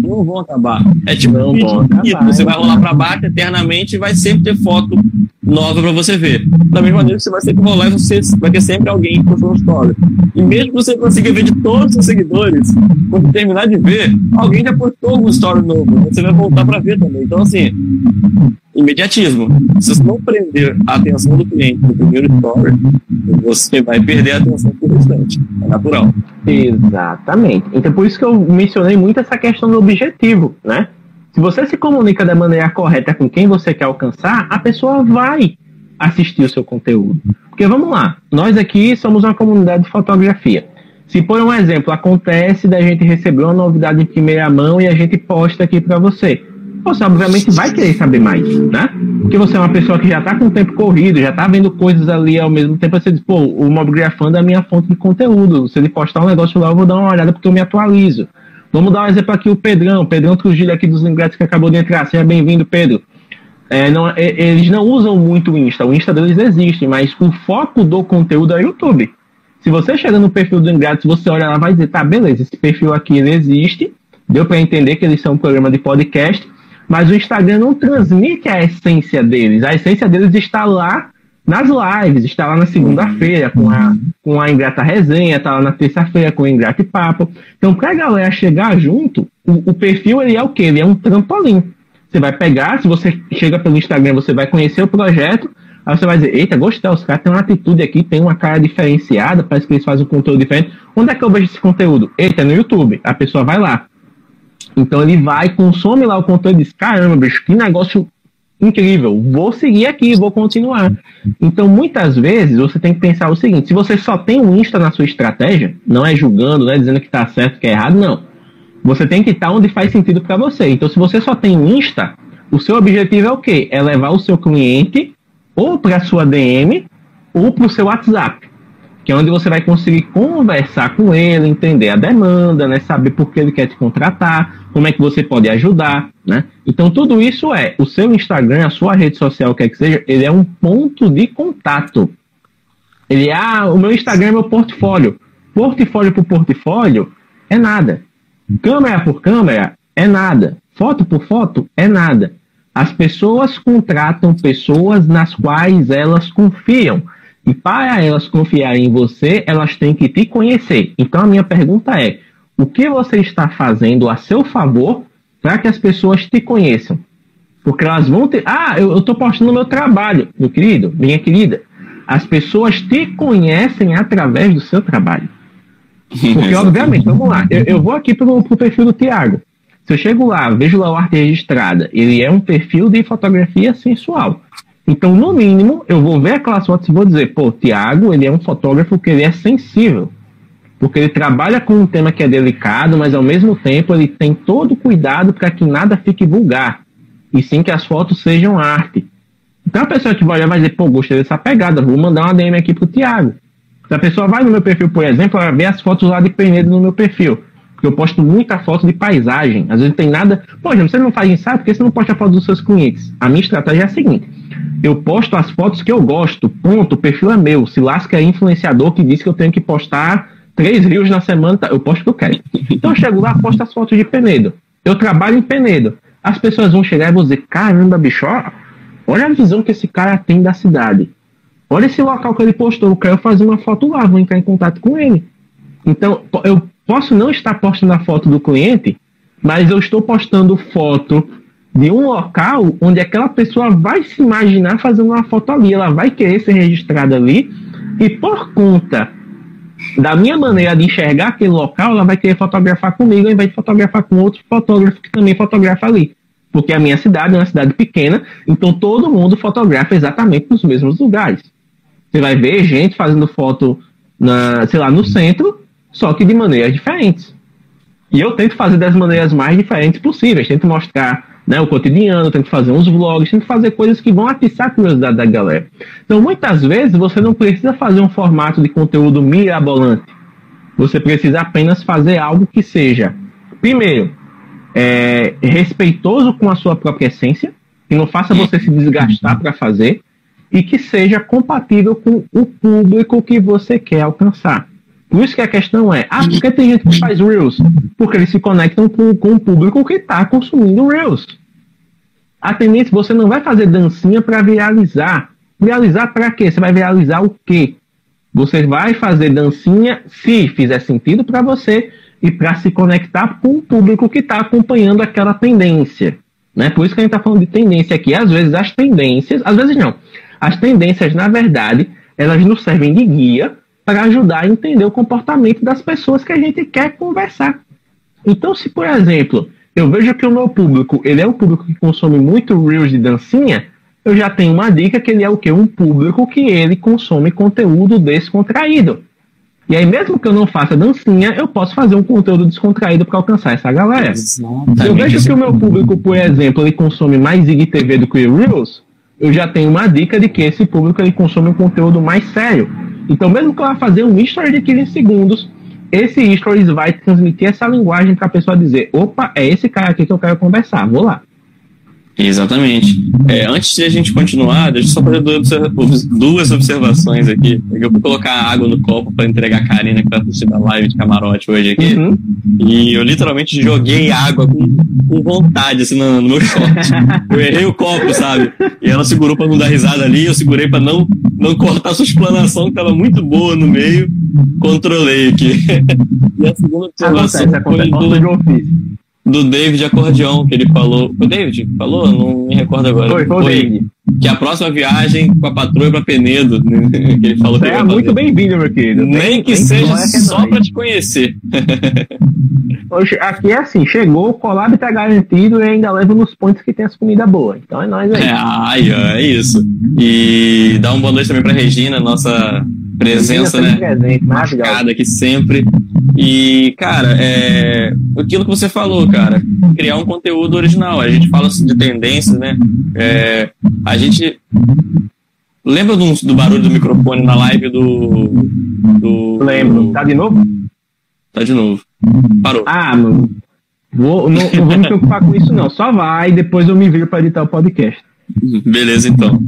Não vão acabar. É tipo não um acabar, Você vai rolar para baixo eternamente e vai sempre ter foto nova para você ver. Da mesma maneira que você vai sempre rolar e você vai ter sempre alguém postando história. E mesmo que você consiga ver de todos os seus seguidores, quando terminar de ver, alguém já postou algum story novo. Você vai voltar para ver também. Então, assim, imediatismo. Se você não prender a atenção do cliente no primeiro story, você vai perder a atenção do restante. É natural. Exatamente. Então, por isso que eu mencionei muito essa questão do objetivo, né? Se você se comunica da maneira correta com quem você quer alcançar, a pessoa vai assistir o seu conteúdo. Porque vamos lá, nós aqui somos uma comunidade de fotografia. Se por um exemplo acontece da gente receber uma novidade em primeira mão e a gente posta aqui para você, você obviamente vai querer saber mais, né? Porque você é uma pessoa que já está com o tempo corrido, já está vendo coisas ali ao mesmo tempo, você diz, pô, o Mobgrafando é a minha fonte de conteúdo. Se ele postar um negócio lá, eu vou dar uma olhada porque eu me atualizo. Vamos dar um exemplo aqui, o Pedrão, Pedrão Trujillo aqui dos Ingleses que acabou de entrar. Seja bem-vindo, Pedro. É, não, é, eles não usam muito o Insta, o Insta deles existe, mas o foco do conteúdo é o YouTube. Se você chega no perfil do Ingratos, você olha lá vai dizer, tá, beleza, esse perfil aqui ele existe, deu para entender que eles são um programa de podcast, mas o Instagram não transmite a essência deles. A essência deles está lá nas lives, está lá na segunda-feira com a, com a Ingrata Resenha, está lá na terça-feira com o Ingrata Papo. Então, para a galera chegar junto, o, o, perfil ele é o quê? Ele é um trampolim. Você vai pegar, se você chega pelo Instagram, você vai conhecer o projeto, aí você vai dizer, eita, gostei, os caras têm uma atitude aqui, tem uma cara diferenciada, parece que eles fazem um conteúdo diferente. Onde é que eu vejo esse conteúdo? Eita, no YouTube. A pessoa vai lá. Então ele vai, consome lá o conteúdo e diz, caramba, bicho, que negócio incrível, vou seguir aqui, vou continuar. Então, muitas vezes, você tem que pensar o seguinte: se você só tem um Insta na sua estratégia, não é julgando, não é dizendo que está certo, que é errado, não. Você tem que estar onde faz sentido para você. Então, se você só tem um Insta, o seu objetivo é o quê? É levar o seu cliente ou para sua DM ou para o seu WhatsApp que é onde você vai conseguir conversar com ele, entender a demanda, né, saber por que ele quer te contratar, como é que você pode ajudar, né? Então tudo isso é o seu Instagram, a sua rede social, quer que seja, ele é um ponto de contato. Ele ah, o meu Instagram é meu portfólio. Portfólio por portfólio é nada. Câmera por câmera é nada. Foto por foto é nada. As pessoas contratam pessoas nas quais elas confiam. E para elas confiarem em você, elas têm que te conhecer. Então a minha pergunta é: o que você está fazendo a seu favor para que as pessoas te conheçam? Porque elas vão ter. Ah, eu estou postando meu trabalho, meu querido, minha querida. As pessoas te conhecem através do seu trabalho. Porque, obviamente, vamos lá, eu, eu vou aqui para o perfil do Tiago. Se eu chego lá, vejo lá o arte registrada, ele é um perfil de fotografia sensual. Então, no mínimo, eu vou ver aquelas fotos e vou dizer, pô, Tiago, ele é um fotógrafo que ele é sensível. Porque ele trabalha com um tema que é delicado, mas ao mesmo tempo ele tem todo o cuidado para que nada fique vulgar. E sim que as fotos sejam arte. Então a pessoa que vai olhar vai dizer, pô, gostei dessa pegada, vou mandar uma DM aqui pro Tiago. Se a pessoa vai no meu perfil, por exemplo, ela vê as fotos lá de Penedo no meu perfil. Porque eu posto muita foto de paisagem. Às vezes não tem nada. Poxa, você não faz ensaio porque você não posta foto dos seus clientes. A minha estratégia é a seguinte: eu posto as fotos que eu gosto. Ponto. O perfil é meu. Se lasca é influenciador que diz que eu tenho que postar três rios na semana, tá? eu posto o que eu quero. Então eu chego lá, posto as fotos de Penedo. Eu trabalho em Penedo. As pessoas vão chegar e vão dizer: caramba, bicho, olha a visão que esse cara tem da cidade. Olha esse local que ele postou. Eu quero fazer uma foto lá, vou entrar em contato com ele. Então, eu posso não estar postando a foto do cliente, mas eu estou postando foto de um local onde aquela pessoa vai se imaginar fazendo uma foto ali, ela vai querer ser registrada ali, e por conta da minha maneira de enxergar aquele local, ela vai querer fotografar comigo ao invés de fotografar com outro fotógrafo que também fotografa ali. Porque a minha cidade é uma cidade pequena, então todo mundo fotografa exatamente nos mesmos lugares. Você vai ver gente fazendo foto, na, sei lá, no centro, só que de maneiras diferentes. E eu tento fazer das maneiras mais diferentes possíveis. Tento mostrar né, o cotidiano, tento fazer uns vlogs, tento fazer coisas que vão atiçar a curiosidade da galera. Então, muitas vezes, você não precisa fazer um formato de conteúdo mirabolante. Você precisa apenas fazer algo que seja, primeiro, é, respeitoso com a sua própria essência, que não faça você se desgastar para fazer, e que seja compatível com o público que você quer alcançar. Por isso que a questão é, ah, por que tem gente que faz Reels? Porque eles se conectam com, com o público que está consumindo Reels. A tendência, você não vai fazer dancinha para viralizar. Viralizar para quê? Você vai viralizar o quê? Você vai fazer dancinha se fizer sentido para você e para se conectar com o público que está acompanhando aquela tendência. Né? Por isso que a gente está falando de tendência aqui. Às vezes as tendências, às vezes não. As tendências, na verdade, elas nos servem de guia para ajudar a entender o comportamento das pessoas que a gente quer conversar. Então, se por exemplo, eu vejo que o meu público, ele é um público que consome muito reels de dancinha, eu já tenho uma dica que ele é o que um público que ele consome conteúdo descontraído. E aí, mesmo que eu não faça dancinha, eu posso fazer um conteúdo descontraído para alcançar essa galera. Se eu vejo que o meu público, por exemplo, ele consome mais IGTV do que Reels, eu já tenho uma dica de que esse público ele consome um conteúdo mais sério. Então, mesmo que vá fazer um history de 15 segundos, esse stories vai transmitir essa linguagem para a pessoa dizer: opa, é esse cara aqui que eu quero conversar, vou lá. Exatamente. É, antes de a gente continuar, deixa eu só fazer duas observações aqui. Eu vou colocar água no copo para entregar a Karina que vai assistir da live de camarote hoje aqui. Uhum. E eu literalmente joguei água com, com vontade assim, no, no meu short. eu errei o copo, sabe? E ela segurou para não dar risada ali, eu segurei para não, não cortar sua explanação, que tava muito boa no meio. Controlei aqui. *laughs* e a segunda observação acontece, acontece. foi do do David Acordeão, que ele falou. O David falou? Não me recordo agora. Foi, foi, foi. Que a próxima viagem com a patroa pra Penedo. Né? Que ele falou que é muito bem-vindo, meu querido. Nem que seja é só pra te conhecer. *laughs* Hoje, aqui é assim: chegou, o collab tá garantido e ainda leva nos pontos que tem as comidas boas. Então é nóis aí. É, ai, é isso. E dá uma boa noite também pra Regina, nossa presença, né? Presente, marcada aqui sempre. E, cara, é aquilo que você falou, cara, criar um conteúdo original. A gente fala de tendências, né? É, a gente lembra do, do, barulho do microfone na live do. do Lembro. Tá de novo? Tá de novo. Parou. Ah, mano. Vou, não, não vou me preocupar com isso, não. Só vai e depois eu me viro para editar o podcast. Beleza, então.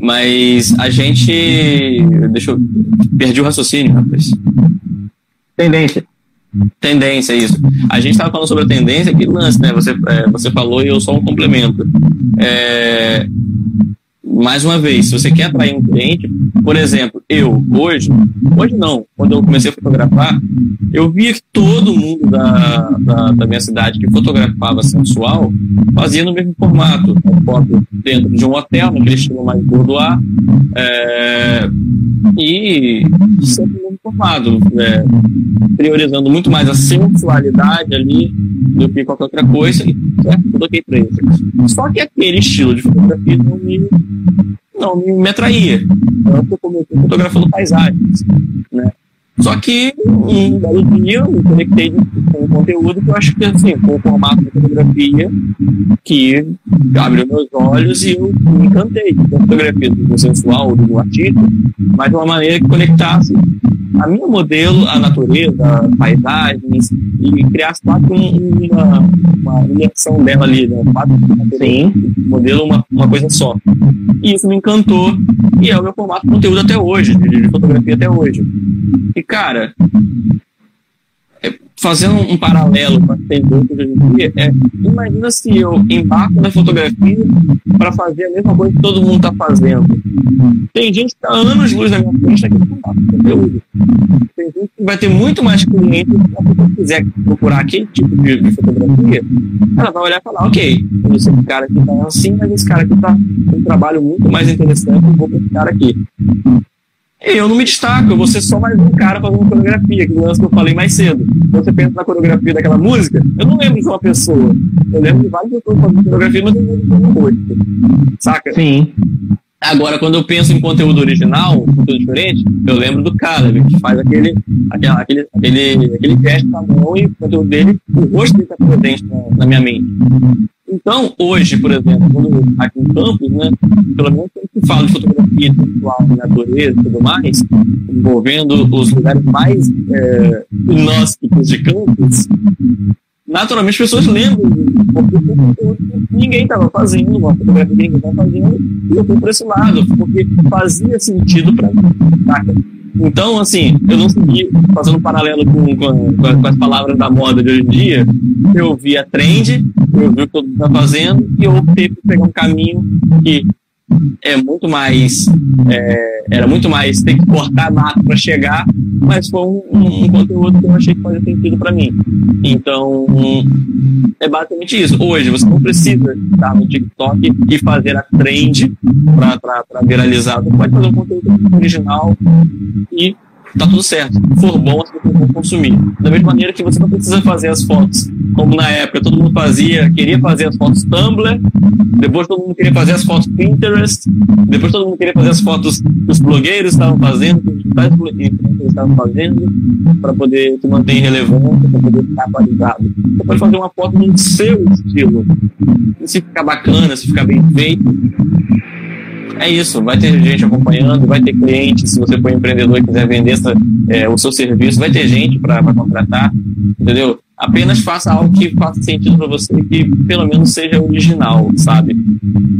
Mas a gente. Deixa eu. Perdi o raciocínio, rapaz. Tendência. Tendência, isso. A gente estava falando sobre a tendência, que lance, né? Você, é, você falou e eu só um complemento. É, mais uma vez, se você quer atrair um cliente, por exemplo, eu, hoje, hoje não, quando eu comecei a fotografar, eu via que todo mundo da, da, da minha cidade que fotografava sensual fazia no mesmo formato. Foto dentro de um hotel, naquele estilo mais boudoir, é, e sempre no mesmo formato, é, priorizando muito mais a sensualidade ali do que qualquer outra coisa, e certo? Tudo ok pra eles. Só que aquele estilo de fotografia não me não me atraía. Eu comecei fotografando paisagens, né? Só que um belo dia eu me conectei com um conteúdo que eu acho que assim, com o formato de fotografia que abriu meus olhos e eu me encantei com a fotografia do sensual, do artista, mas de uma maneira que conectasse a minha modelo, a natureza, paisagens, e criasse quase uma, uma imersão dela ali, né? Quase Sim. modelo uma, uma coisa só. E isso me encantou, e é o meu formato de conteúdo até hoje, de, de fotografia até hoje. E, cara, fazendo um paralelo com tendências hoje em dia, é, imagina se eu embarco na fotografia para fazer a mesma coisa que todo mundo está fazendo. Tem gente que está anos luz na minha frente aqui no conteúdo. Tem gente que vai ter muito mais clientes se a pessoa quiser procurar aquele tipo de, de, fotografia, ela vai olhar e falar, ok, esse cara aqui está assim, mas esse cara aqui está um trabalho muito mais interessante, eu vou com esse cara aqui eu não me destaco, eu vou ser só mais um cara fazendo coreografia, que lance que eu falei mais cedo. Quando você pensa na coreografia daquela música, eu não lembro de uma pessoa. Eu lembro de várias pessoas fazendo coreografia, mas eu não lembro de um rosto. Saca? Sim. Agora, quando eu penso em conteúdo original, conteúdo diferente, eu lembro do Caleb, que faz aquele, aquele, aquele, aquele, aquele gesto na mão e o conteúdo dele, o rosto dele está presente na, na minha mente. Então, hoje, por exemplo, aqui em Campos, né, pelo menos quando se fala de fotografia pessoal, natureza e tudo mais, envolvendo os lugares mais é, inóspitos de Campos, naturalmente as pessoas lembram porque ninguém estava fazendo, uma fotografia que ninguém estava fazendo, e eu fui por esse lado, porque fazia sentido para mim? Então, assim, eu não segui fazendo um paralelo com, com, com, as palavras da moda de hoje em dia. Eu vi a trend, eu vi o que todo mundo está fazendo e eu optei por pegar um caminho que é muito mais é, era muito mais ter que cortar mato para chegar mas foi um, um, conteúdo que eu achei que fazia sentido para mim. Então é basicamente isso. Hoje você não precisa estar no TikTok e fazer a trend para viralizar. Você pode fazer um conteúdo original e tá tudo certo. Se for bom, pessoas vão consumir. Da mesma maneira que você não precisa fazer as fotos como na época todo mundo fazia, queria fazer as fotos Tumblr, depois todo mundo queria fazer as fotos Pinterest, depois todo mundo queria fazer as fotos que os blogueiros estavam fazendo, que os digitais estavam fazendo, para poder se manter relevante, para poder ficar atualizado. Você pode fazer uma foto no seu estilo. Se ficar bacana, se ficar bem feito, é isso, vai ter gente acompanhando, vai ter cliente, se você for empreendedor e quiser vender essa, é, o seu serviço, vai ter gente para contratar, entendeu? Apenas faça algo que faça sentido para você, que pelo menos seja original, sabe?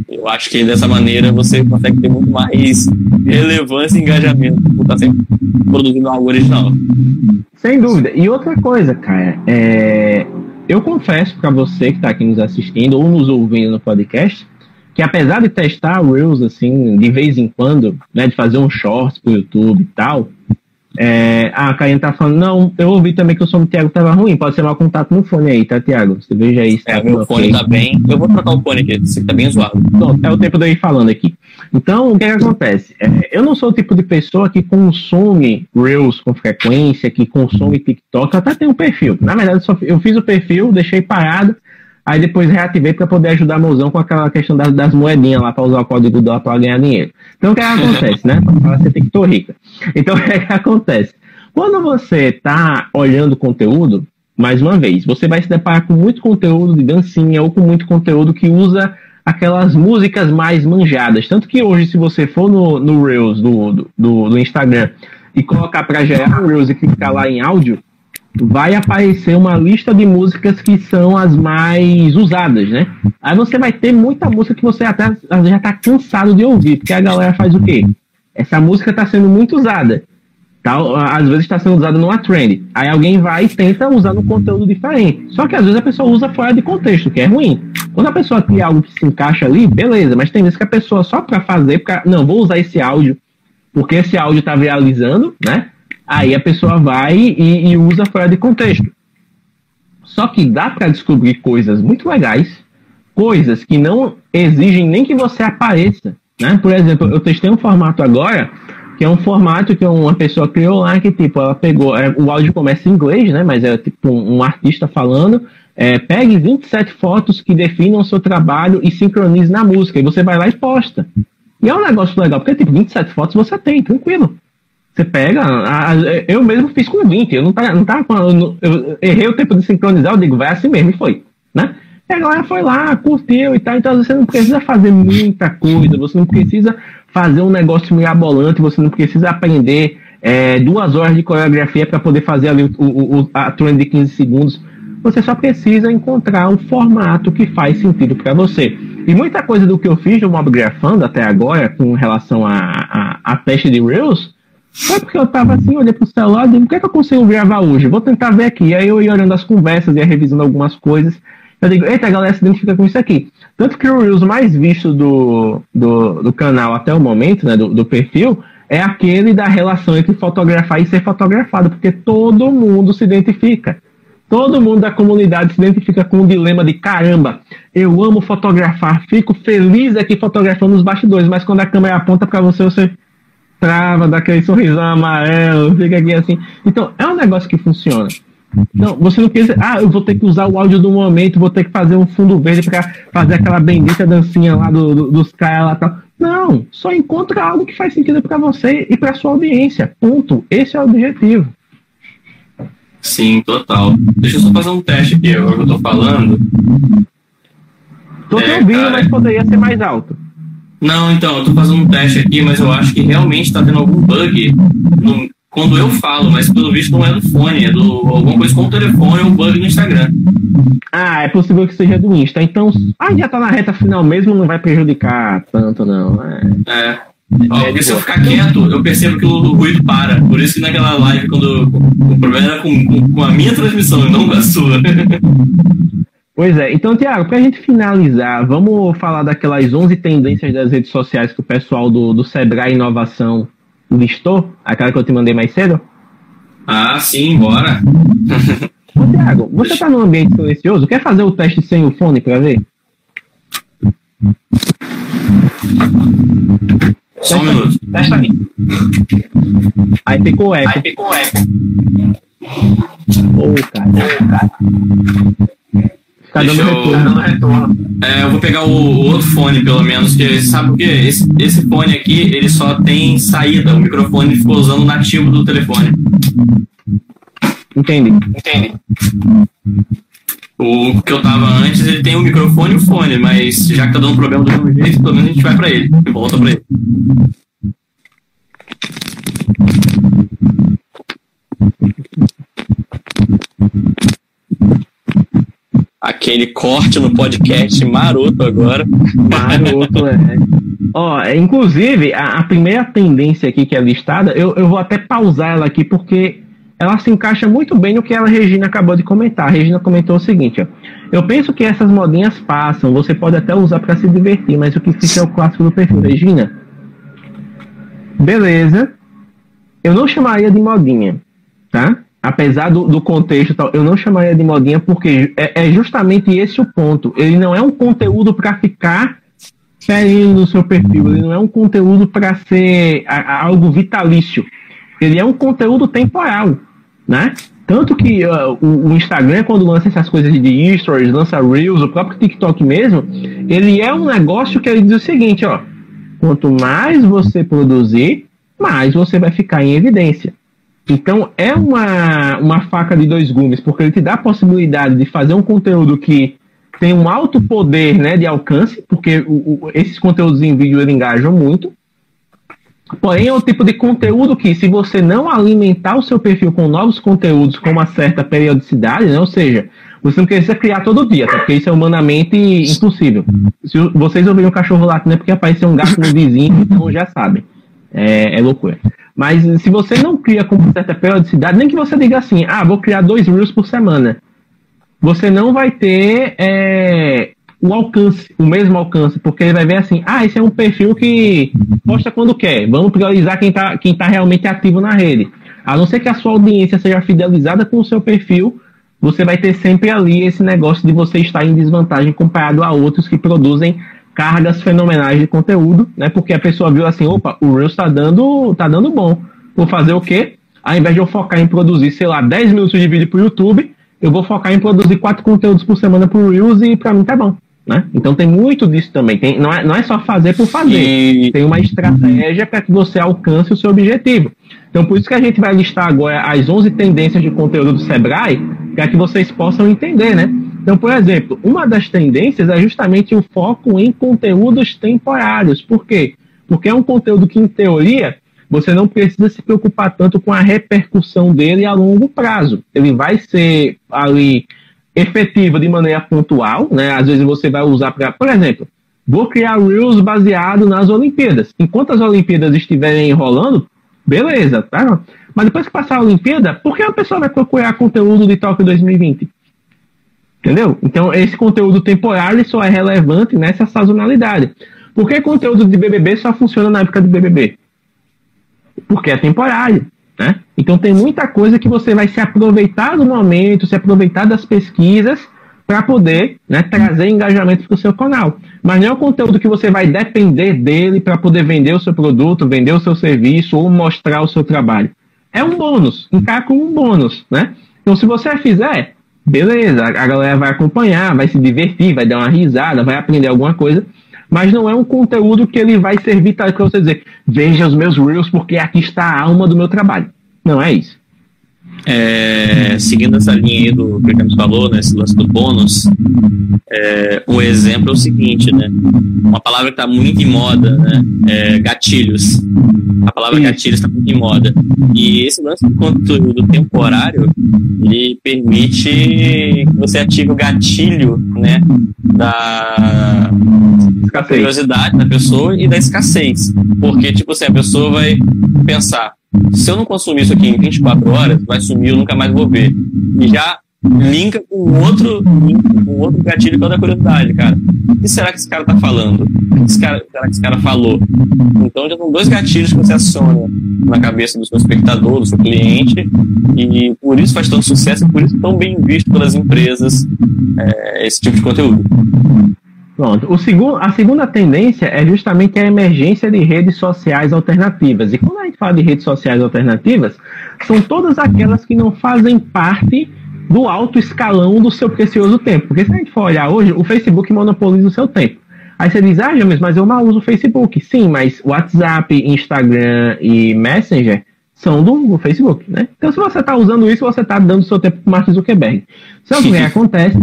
Eu acho que dessa maneira você consegue ter muito mais relevância e engajamento por estar sempre produzindo algo original. Sem dúvida. E outra coisa, cara, é... eu confesso para você que está aqui nos assistindo ou nos ouvindo no podcast, que apesar de testar Reels assim, de vez em quando, né, de fazer um shorts pro YouTube e tal, é, a Karine tá falando, não, eu ouvi também que o som do Thiago tava ruim, pode ser mau contato no fone aí, tá, Thiago? Você veja aí. É, tá meu fone okay. tá bem. Eu vou trocar o fone aqui, você tá bem zoado. Pronto, é o tempo de eu ir falando aqui. Então, o que, é que acontece? É, eu não sou o tipo de pessoa que consome Reels com frequência, que consome TikTok, eu até tenho um perfil. Na verdade, eu, só, eu fiz o perfil, deixei parado, Aí depois reativei para poder ajudar a mozão com aquela questão das, das moedinhas lá para usar o código dólar para ganhar dinheiro. Então o que, é que acontece, né? Você tem que tô rica. Então *laughs* o que, é que acontece? Quando você está olhando conteúdo, mais uma vez, você vai se deparar com muito conteúdo de dancinha ou com muito conteúdo que usa aquelas músicas mais manjadas. Tanto que hoje, se você for no, no Reels do, do, do Instagram e colocar para gerar um Reels e clicar lá em áudio, vai aparecer uma lista de músicas que são as mais usadas, né? Aí você vai ter muita música que você até já está cansado de ouvir, porque a galera faz o quê? Essa música está sendo muito usada. Tá? Às vezes está sendo usada numa trend. Aí alguém vai e tenta usar no conteúdo diferente. Só que às vezes a pessoa usa fora de contexto, que é ruim. Quando a pessoa cria algo que se encaixa ali, beleza, mas tem vezes que a pessoa só para fazer, não, vou usar esse áudio, porque esse áudio está viralizando, né? Aí a pessoa vai e, e usa fora de contexto. Só que dá para descobrir coisas muito legais, coisas que não exigem nem que você apareça. Né? Por exemplo, eu testei um formato agora, que é um formato que uma pessoa criou lá, que tipo, ela pegou, é, o áudio começa em inglês, né? Mas é tipo um, um artista falando, é, pegue 27 fotos que definam o seu trabalho e sincronize na música. E você vai lá e posta. E é um negócio legal, porque tipo, 27 fotos você tem, tranquilo. Você pega, a, eu mesmo fiz com 20, eu não tava, não tava eu, eu errei o tempo de sincronizar, eu digo, vai assim mesmo, e foi, né? E a galera foi lá, curtiu e tal, então você não precisa fazer muita coisa, você não precisa fazer um negócio mirabolante, você não precisa aprender é, duas horas de coreografia para poder fazer ali o, o, a trend de 15 segundos. Você só precisa encontrar um formato que faz sentido para você. E muita coisa do que eu fiz no Mob Grafando até agora, com relação a, a, a teste de Reels, foi porque eu tava assim, olhei pro celular e o que é que eu consigo gravar hoje? Vou tentar ver aqui. Aí eu ia olhando as conversas, ia revisando algumas coisas. Eu digo, eita, a galera se identifica com isso aqui. Tanto que o Reels mais visto do, do, do canal até o momento, né, do, do perfil, é aquele da relação entre fotografar e ser fotografado, porque todo mundo se identifica. Todo mundo da comunidade se identifica com o dilema de caramba, eu amo fotografar, fico feliz aqui fotografando os bastidores, mas quando a câmera aponta para você, você trava, dá aquele sorrisão amarelo, fica aqui assim. Então, é um negócio que funciona. Não, você não pensa, ah, eu vou ter que usar o áudio do momento, vou ter que fazer um fundo verde para fazer aquela bendita dancinha lá do, do, dos caras lá tal. Não, só encontra algo que faz sentido para você e para sua audiência. Ponto. Esse é o objetivo. Sim, total. Deixa eu só fazer um teste aqui, agora que eu tô falando. Tô te é, ouvindo, cara... mas poderia ser mais alto. Não, então, eu tô fazendo um teste aqui, mas eu acho que realmente tá tendo algum bug no, quando eu falo, mas pelo visto não é do fone, é do alguma coisa com o telefone ou um bug no Instagram. Ah, é possível que seja do Insta. Então, ah, já tá na reta final mesmo, não vai prejudicar tanto, não. É. é. Ó, porque se eu ficar quieto, eu percebo que o ruído para. Por isso que naquela live, quando o problema era com, com a minha transmissão e não com a sua. *laughs* Pois é. Então, Tiago, para a gente finalizar, vamos falar daquelas 11 tendências das redes sociais que o pessoal do, do Sebrae Inovação listou? Aquela que eu te mandei mais cedo? Ah, sim, bora. Ô, Tiago, você está num ambiente silencioso? Quer fazer o teste sem o fone para ver? Só um minuto. Testa aí. Aí ficou eco. Aí ficou eco. Ô, oh, cara. Ô, cara. Tá dando retorno. Eu, retorno. É, eu vou pegar o, o, outro fone, pelo menos, que sabe o que? Esse, esse fone aqui, ele só tem saída. O microfone ficou usando o nativo do telefone. Entendi. Entendi. O que eu tava antes, ele tem o microfone e o fone, mas já que tá dando problema do mesmo jeito, pelo menos a gente vai pra ele. E volta pra ele. Aquele corte no podcast maroto agora. Maroto, é. Ó, inclusive, a, a, primeira tendência aqui que é listada, eu, eu vou até pausar ela aqui porque ela se encaixa muito bem no que a Regina acabou de comentar. A Regina comentou o seguinte, ó. Eu penso que essas modinhas passam, você pode até usar para se divertir, mas o que fica é o clássico do perfil. Regina, beleza, eu não chamaria de modinha, tá? Apesar do, do contexto tal, eu não chamaria de modinha porque é, é justamente esse o ponto. Ele não é um conteúdo para ficar ferindo no seu perfil, ele não é um conteúdo para ser a, a, algo vitalício. Ele é um conteúdo temporal né? Tanto que uh, o, o, Instagram, quando lança essas coisas de stories, lança Reels, o próprio TikTok mesmo, ele é um negócio que ele diz o seguinte, ó. Quanto mais você produzir, mais você vai ficar em evidência. Então é uma, uma faca de dois gumes, porque ele te dá a possibilidade de fazer um conteúdo que tem um alto poder né, de alcance, porque o, o, esses conteúdos em vídeo engajam muito, Porém, é o tipo de conteúdo que, se você não alimentar o seu perfil com novos conteúdos com uma certa periodicidade, né? ou seja, você não precisa criar todo dia, tá? porque isso é humanamente impossível. Se vocês ouvirem um cachorro latindo, é porque apareceu um gato no vizinho, então já sabem. É, é, loucura. Mas se você não cria com certa periodicidade, nem que você diga assim, ah, vou criar dois reels por semana, você não vai ter é, o alcance, o mesmo alcance, porque ele vai ver assim, ah, esse é um perfil que posta quando quer, vamos priorizar quem está quem tá realmente ativo na rede. A não ser que a sua audiência seja fidelizada com o seu perfil, você vai ter sempre ali esse negócio de você estar em desvantagem comparado a outros que produzem cargas fenomenais de conteúdo, né? Porque a pessoa viu assim, opa, o Reels está dando, tá dando bom. Vou fazer o quê? Ao invés de eu focar em produzir, sei lá, 10 minutos de vídeo para o YouTube, eu vou focar em produzir quatro conteúdos por semana para o Reels e para mim tá bom. Né? Então tem muito disso também. Tem, não, é, não é só fazer por fazer. E... Tem uma estratégia para que você alcance o seu objetivo. Então por isso que a gente vai listar agora as 11 tendências de conteúdo do Sebrae, para que vocês possam entender, né? Então, por exemplo, uma das tendências é justamente o foco em conteúdos temporários. Por quê? Porque é um conteúdo que, em teoria, você não precisa se preocupar tanto com a repercussão dele a longo prazo. Ele vai ser ali efetiva de maneira pontual, né? Às vezes você vai usar para, por exemplo, vou criar Reels baseado nas Olimpíadas. Enquanto as Olimpíadas estiverem enrolando, beleza, tá? Mas depois que passar a Olimpíada, por que a pessoa vai procurar conteúdo de Tóquio 2020? Entendeu? Então, esse conteúdo temporário só é relevante nessa sazonalidade. Por que conteúdo de BBB só funciona na época do BBB? Porque é temporário. Né? Então tem muita coisa que você vai se aproveitar do momento, se aproveitar das pesquisas para poder né, trazer engajamento para o seu canal. Mas não é o conteúdo que você vai depender dele para poder vender o seu produto, vender o seu serviço ou mostrar o seu trabalho. É um bônus, encara como um bônus, né? Então se você fizer, beleza, a galera vai acompanhar, vai se divertir, vai dar uma risada, vai aprender alguma coisa, mas não é um conteúdo que ele vai servir para você dizer, veja os meus Reels porque aqui está a alma do meu trabalho. Não é isso. É, seguindo essa linha aí do que o Camus falou, né, esse lance do bônus, é, um exemplo é o seguinte, né, uma palavra que está muito em moda, né, é gatilhos. A palavra Sim. gatilhos está muito em moda. E esse lance do conteúdo temporário, ele permite que você ative o gatilho, né, da curiosidade da pessoa e da escassez. Porque, tipo assim, a pessoa vai pensar, se eu não consumir isso aqui em 24 horas, vai sumir, eu nunca mais vou ver. E já linka com outro, com outro gatilho que é curiosidade, cara. O que será que esse cara tá falando? O que será que esse cara falou? Então já são dois gatilhos que você aciona na cabeça do seu espectador, do seu cliente, e por isso faz tanto sucesso e por isso tão bem visto pelas empresas é, esse tipo de conteúdo. Pronto. O segundo, a segunda tendência é justamente a emergência de redes sociais alternativas. E quando a gente fala de redes sociais alternativas, são todas aquelas que não fazem parte do alto escalão do seu precioso tempo. Porque se a gente for olhar hoje, o Facebook monopoliza o seu tempo. Aí você diz, ah, James, mas eu mal uso o Facebook. Sim, mas WhatsApp, Instagram e Messenger são do Facebook, né? Então, se você está usando isso, você está dando seu tempo para Mark Zuckerberg. Se o que *laughs* acontece,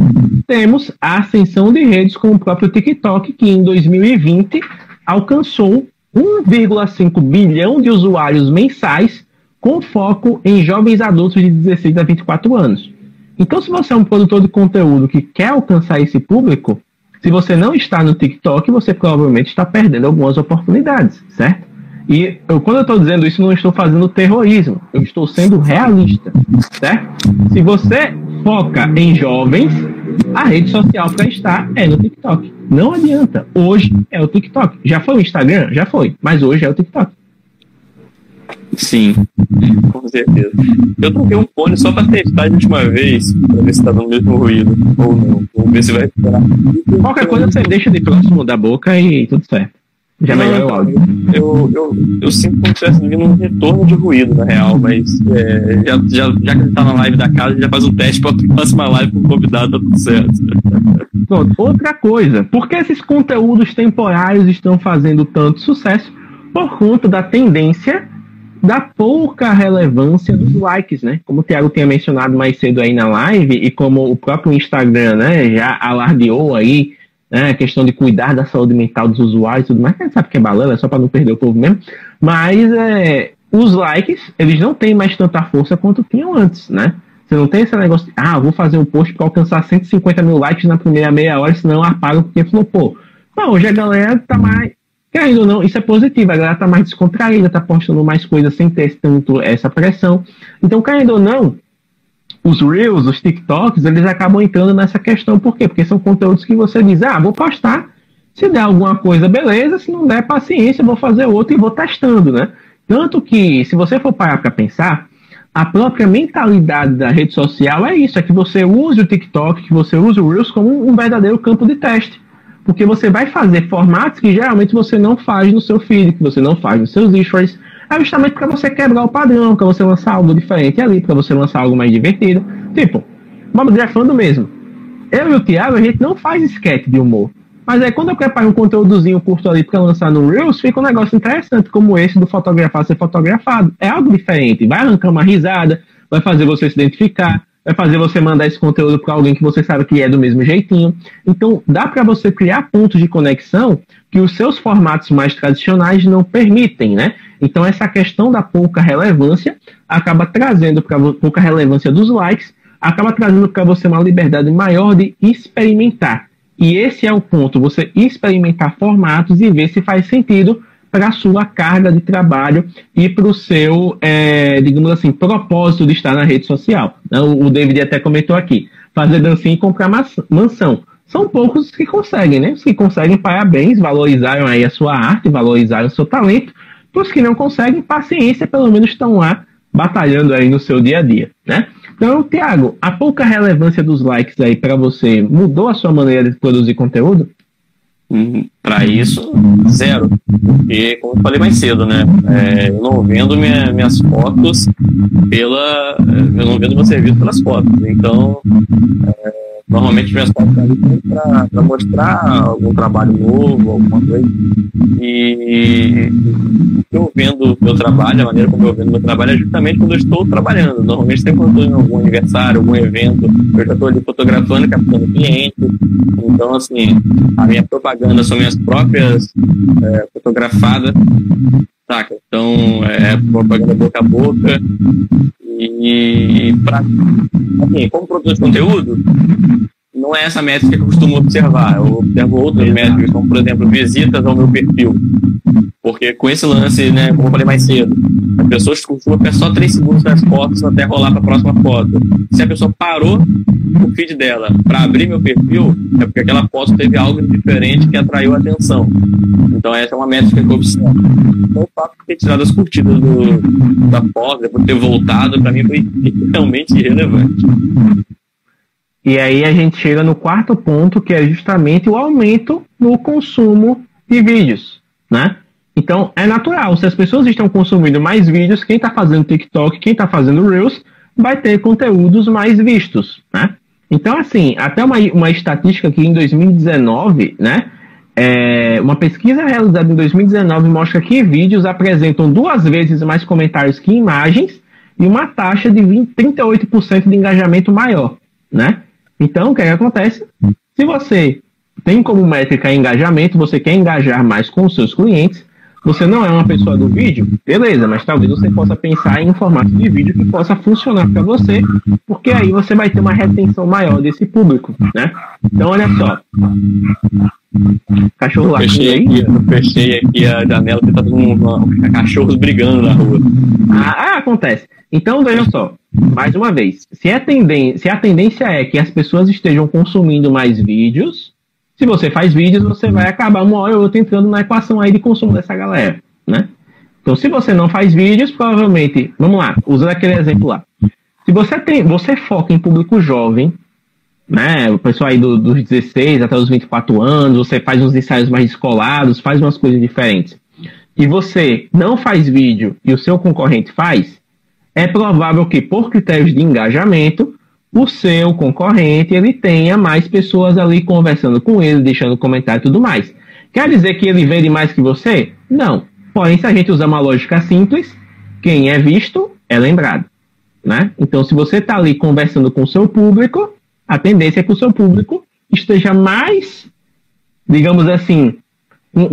temos a ascensão de redes como o próprio TikTok, que em 2020 alcançou 1,5 bilhão de usuários mensais, com foco em jovens adultos de 16 a 24 anos. Então, se você é um produtor de conteúdo que quer alcançar esse público, se você não está no TikTok, você provavelmente está perdendo algumas oportunidades, certo? E eu, quando eu estou dizendo isso, não estou fazendo terrorismo, eu estou sendo realista, certo? Se você foca em jovens, a rede social para estar é no TikTok. Não adianta. Hoje é o TikTok. Já foi o Instagram? Já foi. Mas hoje é o TikTok. Sim, com certeza. Eu troquei um fone só para testar a última vez, para ver se tá no mesmo ruído ou não. Vamos ver se vai esperar. Qualquer coisa você deixa de próximo da boca e tudo certo. Já não, melhora o áudio. Eu, eu, eu sinto como se estivesse vindo um retorno de ruído, na real, mas é, já, já, já que ele tá na live da casa, já faz um teste para a *laughs* próxima live com o convidado, tá tudo certo. Pronto. Outra coisa, por que esses conteúdos temporários estão fazendo tanto sucesso? Por conta da tendência da pouca relevância dos likes, né? Como o Thiago tinha mencionado mais cedo aí na live, e como o próprio Instagram, né, já alardeou aí, né, questão de cuidar da saúde mental dos usuários e tudo mais, a gente sabe que é balão, é só para não perder o povo mesmo, mas é, os likes, eles não têm mais tanta força quanto tinham antes, né? Você não tem esse negócio de, ah, vou fazer um post para alcançar 150 mil likes na primeira meia hora, senão eu apago porque flopou. Não, hoje a galera tá mais, Querendo ou não, isso é positivo, a galera tá mais descontraída, tá postando mais coisas sem ter tanto essa pressão. Então, querendo ou não, os Reels, os TikToks, eles acabam entrando nessa questão. Por quê? Porque são conteúdos que você diz, ah, vou postar, se der alguma coisa, beleza, se não der, paciência, vou fazer outro e vou testando, né? Tanto que, se você for parar para pensar, a própria mentalidade da rede social é isso, é que você use o TikTok, que você use o Reels como um verdadeiro campo de teste porque você vai fazer formatos que geralmente você não faz no seu feed, que você não faz nos seus stories, é justamente para você quebrar o padrão, para você lançar algo diferente ali, para você lançar algo mais divertido. Tipo, vamos grafando mesmo. Eu e o Thiago, a gente não faz sketch de humor. Mas aí quando eu preparo um conteúdozinho curto ali para lançar no Reels, fica um negócio interessante, como esse do fotografar ser fotografado. É algo diferente, vai arrancar uma risada, vai fazer você se identificar, vai fazer você mandar esse conteúdo para alguém que você sabe que é do mesmo jeitinho. Então, dá para você criar pontos de conexão que os seus formatos mais tradicionais não permitem, né? Então, essa questão da pouca relevância acaba trazendo para pouca relevância dos likes, acaba trazendo para você uma liberdade maior de experimentar. E esse é o ponto, você experimentar formatos e ver se faz sentido para sua carga de trabalho e para o seu, é, digamos assim, propósito de estar na rede social. Né? O David até comentou aqui, fazer dancinha e comprar mansão. São poucos os que conseguem, né? Os que conseguem, parabéns, valorizaram aí a sua arte, valorizaram o seu talento. Para os que não conseguem, paciência, pelo menos estão lá batalhando aí no seu dia a dia, né? Então, Tiago, a pouca relevância dos likes aí para você mudou a sua maneira de produzir conteúdo? Para isso, zero. Porque, como eu falei mais cedo, né? É, eu não vendo minha, minhas fotos pela. Eu não vendo meu serviço pelas fotos. Então, é, Normalmente minhas fotos ali para mostrar algum trabalho novo, alguma coisa. E eu vendo meu trabalho, a maneira como eu vendo meu trabalho é justamente quando eu estou trabalhando. Normalmente sempre quando estou em algum aniversário, algum evento, eu já estou ali fotografando captando cliente. Então, assim, a minha propaganda são minhas próprias é, fotografadas saca? Então, é propaganda boca a boca. E, pra, assim, como produtor de conteúdo, não é essa métrica que eu costumo observar. Eu observo outras métricas, como, por exemplo, visitas ao meu perfil. Porque com esse lance, né, como eu falei mais cedo, as pessoas costumam ficar só 3 segundos nas fotos até rolar para a próxima foto. Se a pessoa parou o feed dela para abrir meu perfil, é porque aquela foto teve algo diferente que atraiu a atenção. Então essa é uma métrica que eu observo. Então o fato de ter tirado as curtidas do, da foto, depois de ter voltado, para mim foi realmente irrelevante. E aí a gente chega no quarto ponto, que é justamente o aumento no consumo de vídeos, né? Então é natural, se as pessoas estão consumindo mais vídeos, quem está fazendo TikTok, quem está fazendo Reels, vai ter conteúdos mais vistos, né? Então, assim, até uma, uma estatística que em 2019, né? É, uma pesquisa realizada em 2019 mostra que vídeos apresentam duas vezes mais comentários que imagens e uma taxa de 20, 38% de engajamento maior, né? Então, o que, é que acontece? Se você tem como métrica engajamento, você quer engajar mais com os seus clientes, Você não é uma pessoa do vídeo? Beleza, mas talvez você possa pensar em um formato de vídeo que possa funcionar para você, porque aí você vai ter uma retenção maior desse público, né? Então, olha só. Cachorro lá. Fechei aqui, eu fechei aqui a janela que tá todo mundo, cachorros brigando na rua. Ah, ah, acontece. Então, vejam só, mais uma vez, se a, tendência, se a tendência é que as pessoas estejam consumindo mais vídeos, se você faz vídeos, você vai acabar uma hora ou outra entrando na equação aí de consumo dessa galera, né? Então, se você não faz vídeos, provavelmente, vamos lá, usando aquele exemplo lá. Se você tem, você foca em público jovem, né? O pessoal aí do, dos 16 até os 24 anos, você faz uns ensaios mais descolados, faz umas coisas diferentes. E você não faz vídeo e o seu concorrente faz, é provável que, por critérios de engajamento, o seu concorrente ele tenha mais pessoas ali conversando com ele, deixando comentário e tudo mais. Quer dizer que ele vende mais que você? Não. Porém, se a gente usar uma lógica simples, quem é visto é lembrado. Né? Então, se você está ali conversando com o seu público, a tendência é que o seu público esteja mais, digamos assim,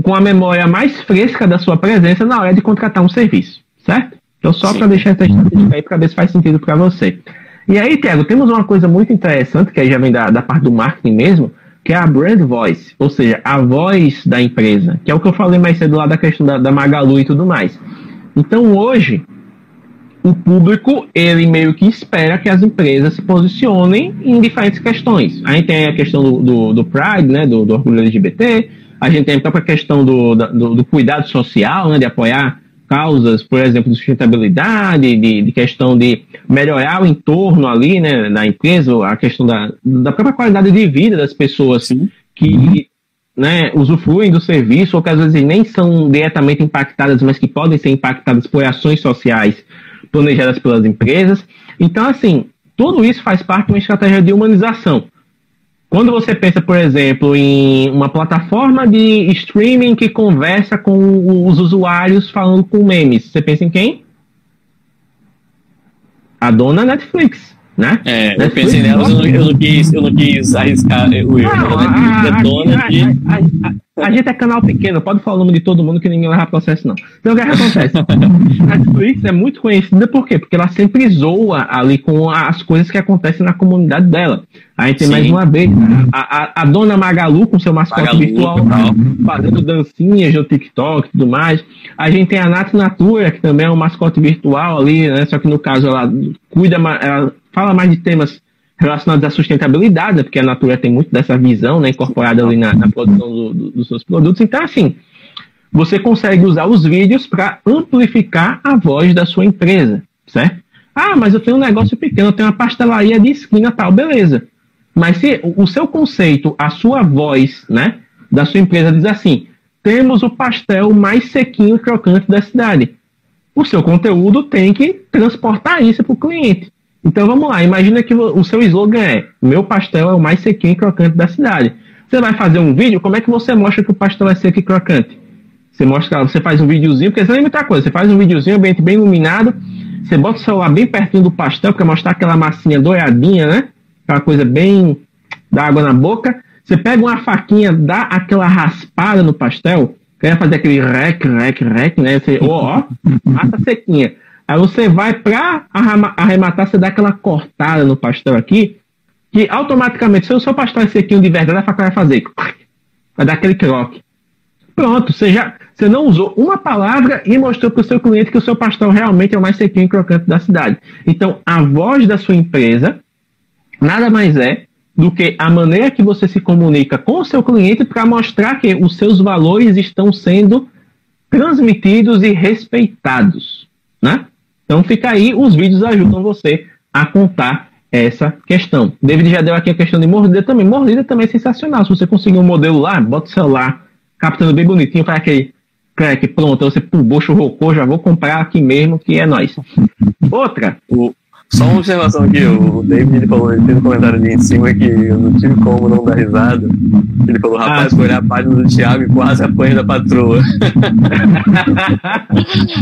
com a memória mais fresca da sua presença na hora de contratar um serviço, certo? Então, só para deixar essa estatística aí para ver se faz sentido para você. E aí, Tiago, temos uma coisa muito interessante, que aí já vem da, da parte do marketing mesmo, que é a brand voice, ou seja, a voz da empresa, que é o que eu falei mais cedo lá da questão da, da Magalu e tudo mais. Então, hoje, o público, ele meio que espera que as empresas se posicionem em diferentes questões. A gente tem a questão do, do, do Pride, né, do, do orgulho LGBT, a gente tem a própria questão do, do, do cuidado social, né, de apoiar causas, por exemplo, de sustentabilidade, de, de, questão de melhorar o entorno ali, né, da empresa, a questão da, da própria qualidade de vida das pessoas Sim. que né, usufruem do serviço ou que às vezes nem são diretamente impactadas, mas que podem ser impactadas por ações sociais planejadas pelas empresas. Então, assim, tudo isso faz parte de uma estratégia de humanização. Quando você pensa, por exemplo, em uma plataforma de streaming que conversa com os usuários falando com memes, você pensa em quem? A dona Netflix, né? É, Netflix, eu pensei nela, eu não, eu não, quis, eu não quis arriscar o erro. Não, a, a, a, a gente é canal pequeno, pode falar o nome de todo mundo que ninguém vai processo, não. Então o que, é acontece? *laughs* a Netflix é muito conhecida por quê? Porque ela sempre zoa ali com as coisas que acontecem na comunidade dela. A gente tem mais uma vez a, a, a, dona Magalu com seu mascote Magalu, virtual fazendo dancinhas no TikTok e tudo mais. A gente tem a Nath Natura, que também é um mascote virtual ali, né? Só que no caso ela cuida, ela fala mais de temas relacionados à sustentabilidade, porque a Natura tem muito dessa visão né, incorporada ali na, na produção do, do, dos seus produtos. Então, assim, você consegue usar os vídeos para amplificar a voz da sua empresa, certo? Ah, mas eu tenho um negócio pequeno, eu tenho uma pastelaria de esquina tal, beleza. Mas se o seu conceito, a sua voz, né, da sua empresa diz assim: temos o pastel mais sequinho e crocante da cidade. O seu conteúdo tem que transportar isso para o cliente. Então vamos lá, imagina que o seu slogan é: meu pastel é o mais sequinho e crocante da cidade. Você vai fazer um vídeo, como é que você mostra que o pastel é seco e crocante? Você mostra, você faz um videozinho, porque você lembra muita coisa, você faz um videozinho bem, bem iluminado, você bota o celular bem pertinho do pastel para mostrar aquela massinha douradinha, né? Aquela coisa bem da água na boca. Você pega uma faquinha, dá aquela raspada no pastel, quer fazer aquele rec, rec, rec, né? Você, ó, ó, massa sequinha. Aí você vai para arrematar, você dá aquela cortada no pastel aqui, que automaticamente, se o seu pastel é sequinho de verdade, a faca vai fazer. Vai dar aquele croque. Pronto, você, já, você não usou uma palavra e mostrou para o seu cliente que o seu pastel realmente é o mais sequinho e crocante da cidade. Então, a voz da sua empresa nada mais é do que a maneira que você se comunica com o seu cliente para mostrar que os seus valores estão sendo transmitidos e respeitados, né? Então fica aí, os vídeos ajudam você a contar essa questão. David já deu aqui a questão de mordida também. Mordida também é sensacional. Se você conseguir um modelo lá, bota o celular, captando bem bonitinho para aquele crack, pronto, você pro bocho rocou, já vou comprar aqui mesmo, que é nós. Outra, o, Só uma observação aqui, o David ele falou, ele fez um comentário ali em cima que eu não tive como não dar risada. Ele falou, rapaz, ah. foi olhar a página do Thiago e quase apanha da patroa. *laughs*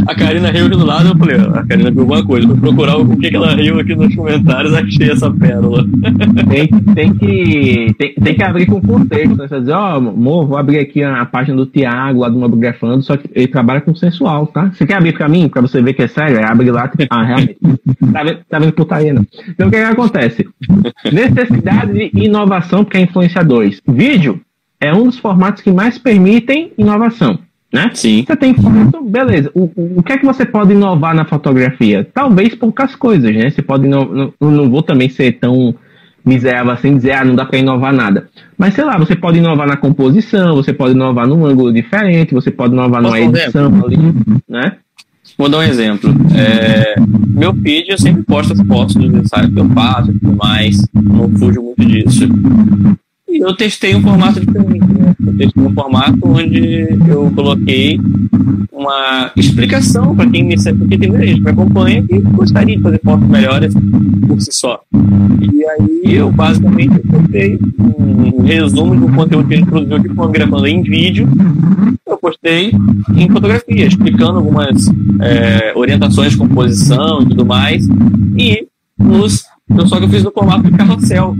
a Karina riu aqui do lado, eu falei, a Karina viu alguma coisa. Fui procurar o que, que ela riu aqui nos comentários, achei essa pérola. *laughs* tem, tem, que, tem, tem que abrir com contexto, né? Você dizer, ó, oh, amor, vou abrir aqui a, a página do Thiago, lá do Mobografando, só que ele trabalha com sensual, tá? Você quer abrir pra mim, pra você ver que é sério? É, abre lá, ah, realmente. tá vendo, tá vendo putaria, não. Então, o que, que acontece? Necessidade de inovação, porque é influência 2. Vídeo é um dos formatos que mais permitem inovação. Né? Sim. Você tem foto, beleza. O, o, o, que é que você pode inovar na fotografia? Talvez poucas coisas, né? Você pode inovar, não, não vou também ser tão miserável assim dizer, ah, não dá para inovar nada. Mas sei lá, você pode inovar na composição, você pode inovar num ângulo diferente, você pode inovar Posso numa edição ali, né? Vou dar um exemplo. É, meu feed eu sempre posto as fotos dos ensaios que eu faço e tudo mais. Não fujo muito disso. Eu testei um formato diferente. Né? Eu testei um formato onde eu coloquei uma explicação para quem me segue, porque tem muita gente que acompanha que gostaria de fazer fotos melhores por si só. E aí eu basicamente postei um resumo do conteúdo que a gente produziu aqui, foi gravando em vídeo. Eu postei em fotografia, explicando algumas é, orientações de composição e tudo mais. E nos então, só que eu fiz no formato de carrossel.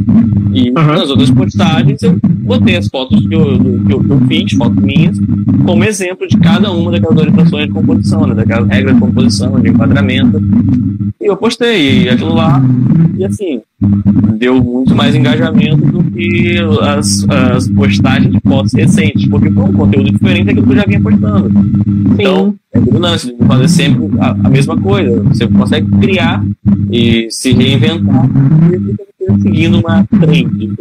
E uhum. nas outras postagens eu botei as fotos que eu, que eu, que eu fiz, fotos minhas, como exemplo de cada uma daquelas orientações de composição, né? daquelas regras de composição, de enquadramento. E eu postei aquilo lá. E assim, deu muito mais engajamento do que as, as postagens de fotos recentes, porque foi um conteúdo diferente daquilo que eu já vinha postando. Então, é o lance de fazer sempre a, a, mesma coisa. Você consegue criar e se reinventar seguindo uma trend,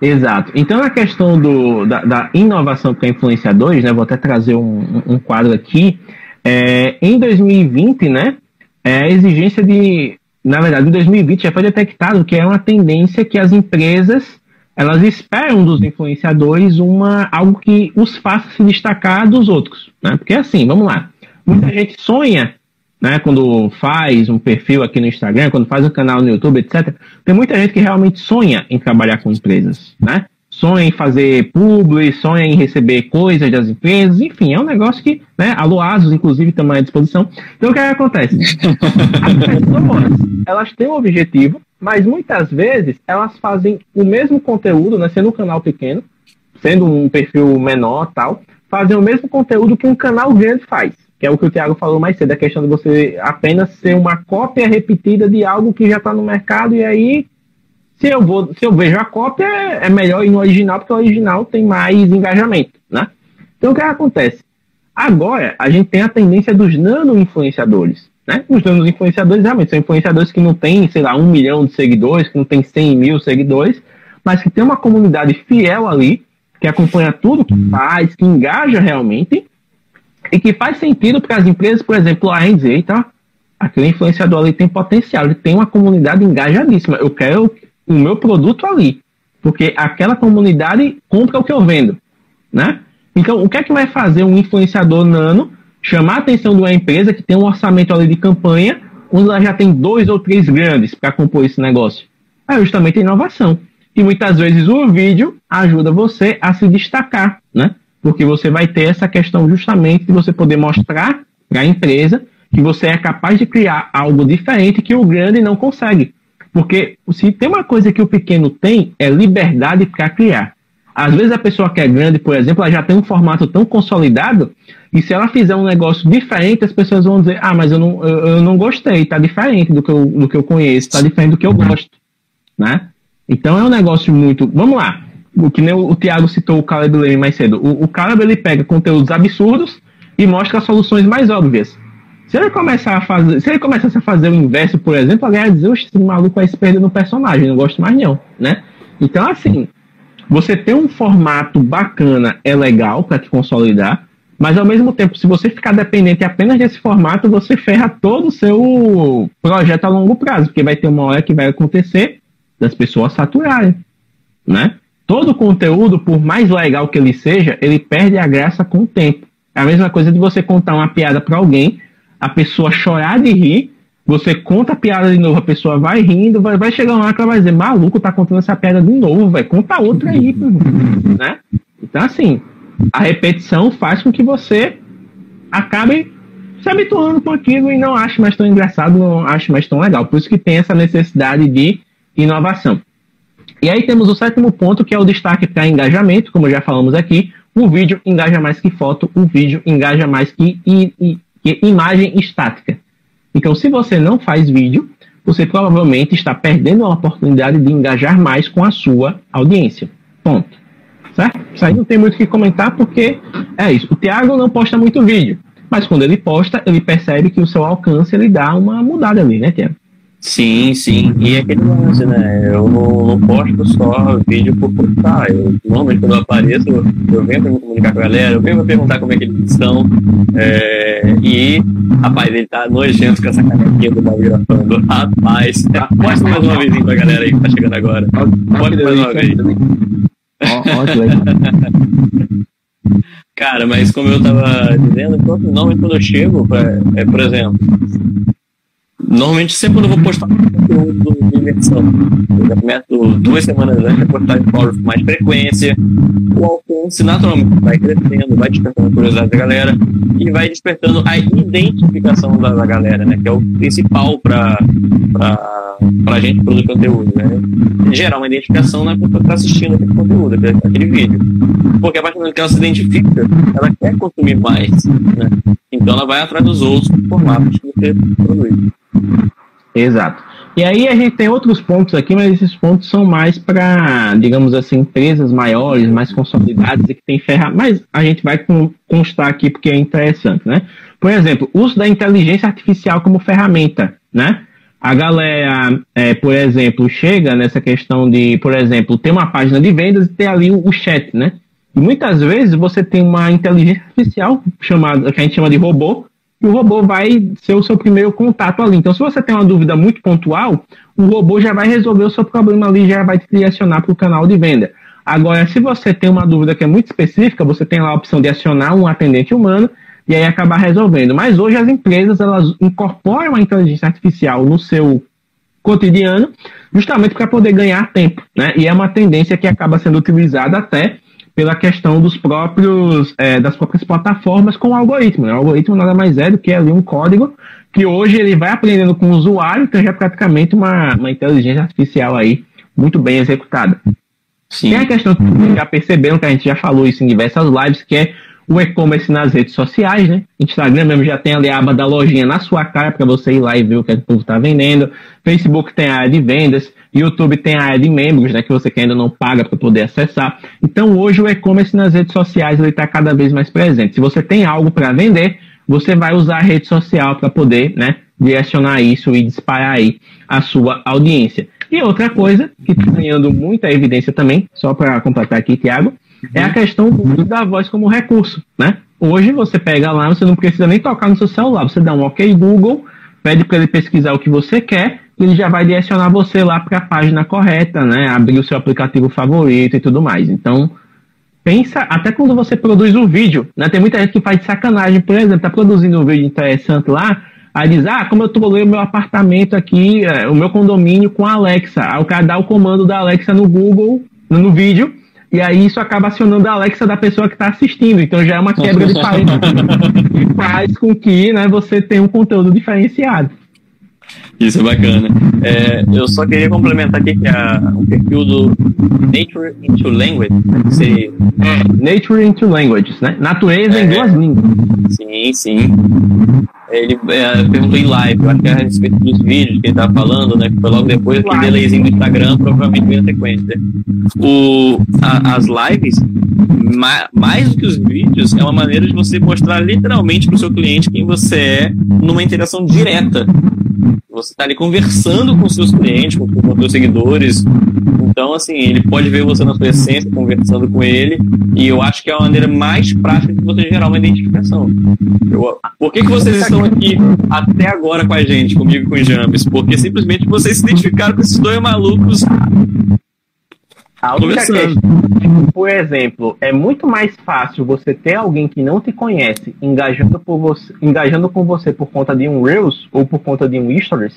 Exato. Então, a questão do, da, da inovação para influenciadores, né, vou até trazer um, um quadro aqui. É, em 2020, né, é a exigência de na verdade, em 2020 já foi detectado que é uma tendência que as empresas elas esperam dos influenciadores uma algo que os faça se destacar dos outros, né? Porque assim, vamos lá, muita gente sonha, né? Quando faz um perfil aqui no Instagram, quando faz um canal no YouTube, etc. Tem muita gente que realmente sonha em trabalhar com empresas, né? Sonha em fazer publi, sonha em receber coisas das empresas, enfim, é um negócio que, né, a Loasos, inclusive, também à disposição. Então, o que, é que acontece? *laughs* As pessoas, elas têm um objetivo, mas muitas vezes elas fazem o mesmo conteúdo, né, sendo um canal pequeno, sendo um perfil menor tal, fazem o mesmo conteúdo que um canal grande faz, que é o que o Thiago falou mais cedo, a questão de você apenas ser uma cópia repetida de algo que já está no mercado e aí se eu vou, se eu vejo a cópia, é melhor ir no original, porque o original tem mais engajamento, né? Então o que acontece? Agora, a gente tem a tendência dos nano-influenciadores, né? Os nano-influenciadores realmente são influenciadores que não têm, sei lá, um milhão de seguidores, que não tem 100 mil seguidores, mas que tem uma comunidade fiel ali, que acompanha tudo que faz, que engaja realmente, e que faz sentido para as empresas, por exemplo, a dizer, tá? Aquele influenciador ali tem potencial, ele tem uma comunidade engajadíssima. Eu quero o meu produto ali. Porque aquela comunidade compra o que eu vendo, né? Então, o que é que vai fazer um influenciador nano chamar a atenção de uma empresa que tem um orçamento ali de campanha, onde ela já tem dois ou três grandes para compor esse negócio? É justamente a inovação. E muitas vezes o vídeo ajuda você a se destacar, né? Porque você vai ter essa questão justamente de você poder mostrar para a empresa que você é capaz de criar algo diferente que o grande não consegue. Porque se tem uma coisa que o pequeno tem, é liberdade para criar. Às vezes a pessoa que é grande, por exemplo, ela já tem um formato tão consolidado, e se ela fizer um negócio diferente, as pessoas vão dizer, ah, mas eu não, eu, eu não gostei, está diferente do que, eu, do que eu conheço, está diferente do que eu gosto. Né? Então é um negócio muito. Vamos lá. O que nem o, o Thiago citou o Caleb Leme mais cedo. O, o Caleb ele pega conteúdos absurdos e mostra soluções mais óbvias. Se ele começar a fazer, se ele começasse a fazer o inverso, por exemplo, alguém ia dizer, esse maluco vai se perder no personagem, não gosto mais não, né? Então, assim, você ter um formato bacana é legal para te consolidar, mas ao mesmo tempo, se você ficar dependente apenas desse formato, você ferra todo o seu projeto a longo prazo, porque vai ter uma hora que vai acontecer das pessoas saturarem, né? Todo conteúdo, por mais legal que ele seja, ele perde a graça com o tempo. É a mesma coisa de você contar uma piada para alguém a pessoa chorar de rir, Você conta a piada de novo, a pessoa vai rindo, vai, vai chegar uma hora que ela vai dizer, maluco, tá contando essa piada de novo, vai conta outra aí, *laughs* né? Então, assim, a repetição faz com que você acabe se habituando com aquilo e não ache mais tão engraçado, não ache mais tão legal. Por isso que tem essa necessidade de inovação. E aí temos o sétimo ponto, que é o destaque para engajamento, como já falamos aqui. O vídeo engaja mais que foto, o vídeo engaja mais que, i, que imagem estática. Então, se você não faz vídeo, você provavelmente está perdendo a oportunidade de engajar mais com a sua audiência. Ponto. Certo? Isso aí não tem muito o que comentar, porque é isso. O Thiago não posta muito vídeo, mas quando ele posta, ele percebe que o seu alcance ele dá uma mudada ali, né, Thiago? Sim, sim. E é aquele lance, né? Eu não, não posto só vídeo por postar. Eu, normalmente, quando eu apareço, eu venho pra me comunicar com a galera, eu venho pra perguntar como é que eles estão. É, e, rapaz, ele tá nojento com essa canequinha do mal gravando. Rapaz, mostra mais uma vez pra galera aí que tá chegando agora. Mostra mais uma vez. Cara, mas como eu tava dizendo, normalmente quando eu chego, é, por exemplo, Normalmente, sempre quando eu vou postar conteúdo de imersão, eu já começo duas semanas antes a postar de com mais frequência. O alcance naturalmente vai crescendo, vai despertando a curiosidade da galera e vai despertando a identificação da, da galera, né? Que é o principal para a gente produzir conteúdo, né? Gerar uma identificação na pessoa que está assistindo aquele conteúdo, aquele, aquele vídeo. Porque a partir do momento que ela se identifica, ela quer consumir mais, né? Então ela vai atrás dos outros formatos que você produz. Exato. E aí a gente tem outros pontos aqui, mas esses pontos são mais para, digamos assim, empresas maiores, mais consolidadas e que tem ferramentas. Mas a gente vai constar aqui porque é interessante, né? Por exemplo, uso da inteligência artificial como ferramenta, né? A galera, é, por exemplo, chega nessa questão de, por exemplo, ter uma página de vendas e ter ali o, o chat, né? E muitas vezes você tem uma inteligência artificial chamada, que a gente chama de robô, e o robô vai ser o seu primeiro contato ali. Então, se você tem uma dúvida muito pontual, o robô já vai resolver o seu problema ali, já vai te direcionar para o canal de venda. Agora, se você tem uma dúvida que é muito específica, você tem lá a opção de acionar um atendente humano e aí acabar resolvendo. Mas hoje as empresas elas incorporam a inteligência artificial no seu cotidiano, justamente para poder ganhar tempo, né? E é uma tendência que acaba sendo utilizada até pela questão dos próprios é, das próprias plataformas com o algoritmo. Né? O algoritmo nada mais é do que ali um código que hoje ele vai aprendendo com o usuário, então já é praticamente uma, uma inteligência artificial aí muito bem executada. Sim. Tem a questão que já perceberam que a gente já falou isso em diversas lives, que é o e-commerce nas redes sociais, né? Instagram mesmo já tem ali a aba da lojinha na sua cara para você ir lá e ver o que, é que o povo está vendendo. Facebook tem a área de vendas. YouTube tem a área de membros, né? Que você que ainda não paga para poder acessar. Então hoje o e-commerce nas redes sociais ele está cada vez mais presente. Se você tem algo para vender, você vai usar a rede social para poder, né? Direcionar isso e disparar aí a sua audiência. E outra coisa que está ganhando muita evidência também, só para completar aqui, Tiago, é a questão da voz como recurso, né? Hoje você pega lá, você não precisa nem tocar no seu celular, você dá um OK Google, pede para ele pesquisar o que você quer, e ele já vai direcionar você lá para a página correta, né? Abrir o seu aplicativo favorito e tudo mais. Então, pensa até quando você produz um vídeo, né? Tem muita gente que faz sacanagem, por exemplo, tá produzindo um vídeo interessante lá, aí diz, ah, como eu trolei o meu apartamento aqui, é, o meu condomínio com a Alexa. Aí o cara dá o comando da Alexa no Google, no vídeo, e aí isso acaba acionando a Alexa da pessoa que está assistindo. Então já é uma quebra de parede que *laughs* faz com que né, você tenha um conteúdo diferenciado. Isso é bacana. É, eu só queria complementar aqui que a, o perfil do Nature into Language seria... Nature into Languages, né? Natureza é, em duas línguas. Sim, sim. Ele é, perguntou em live, eu acho que é a respeito dos vídeos que ele estava falando, né? Que foi logo depois aquele delayzinho do Instagram, provavelmente veio a sequência. O, a, as lives, ma, mais do que os vídeos, é uma maneira de você mostrar literalmente para o seu cliente quem você é numa interação direta. Você está ali conversando com seus clientes, com, com seus seguidores. Então, assim, ele pode ver você na sua essência, conversando com ele. E eu acho que é a maneira mais prática de você gerar uma identificação. Eu, por que, que vocês estão aqui até agora com a gente, comigo e com o James? Porque simplesmente vocês se identificaram com esses dois malucos A única questão, por exemplo, é muito mais fácil você ter alguém que não te conhece engajando, por você, engajando com você por conta de um Reels ou por conta de um Stories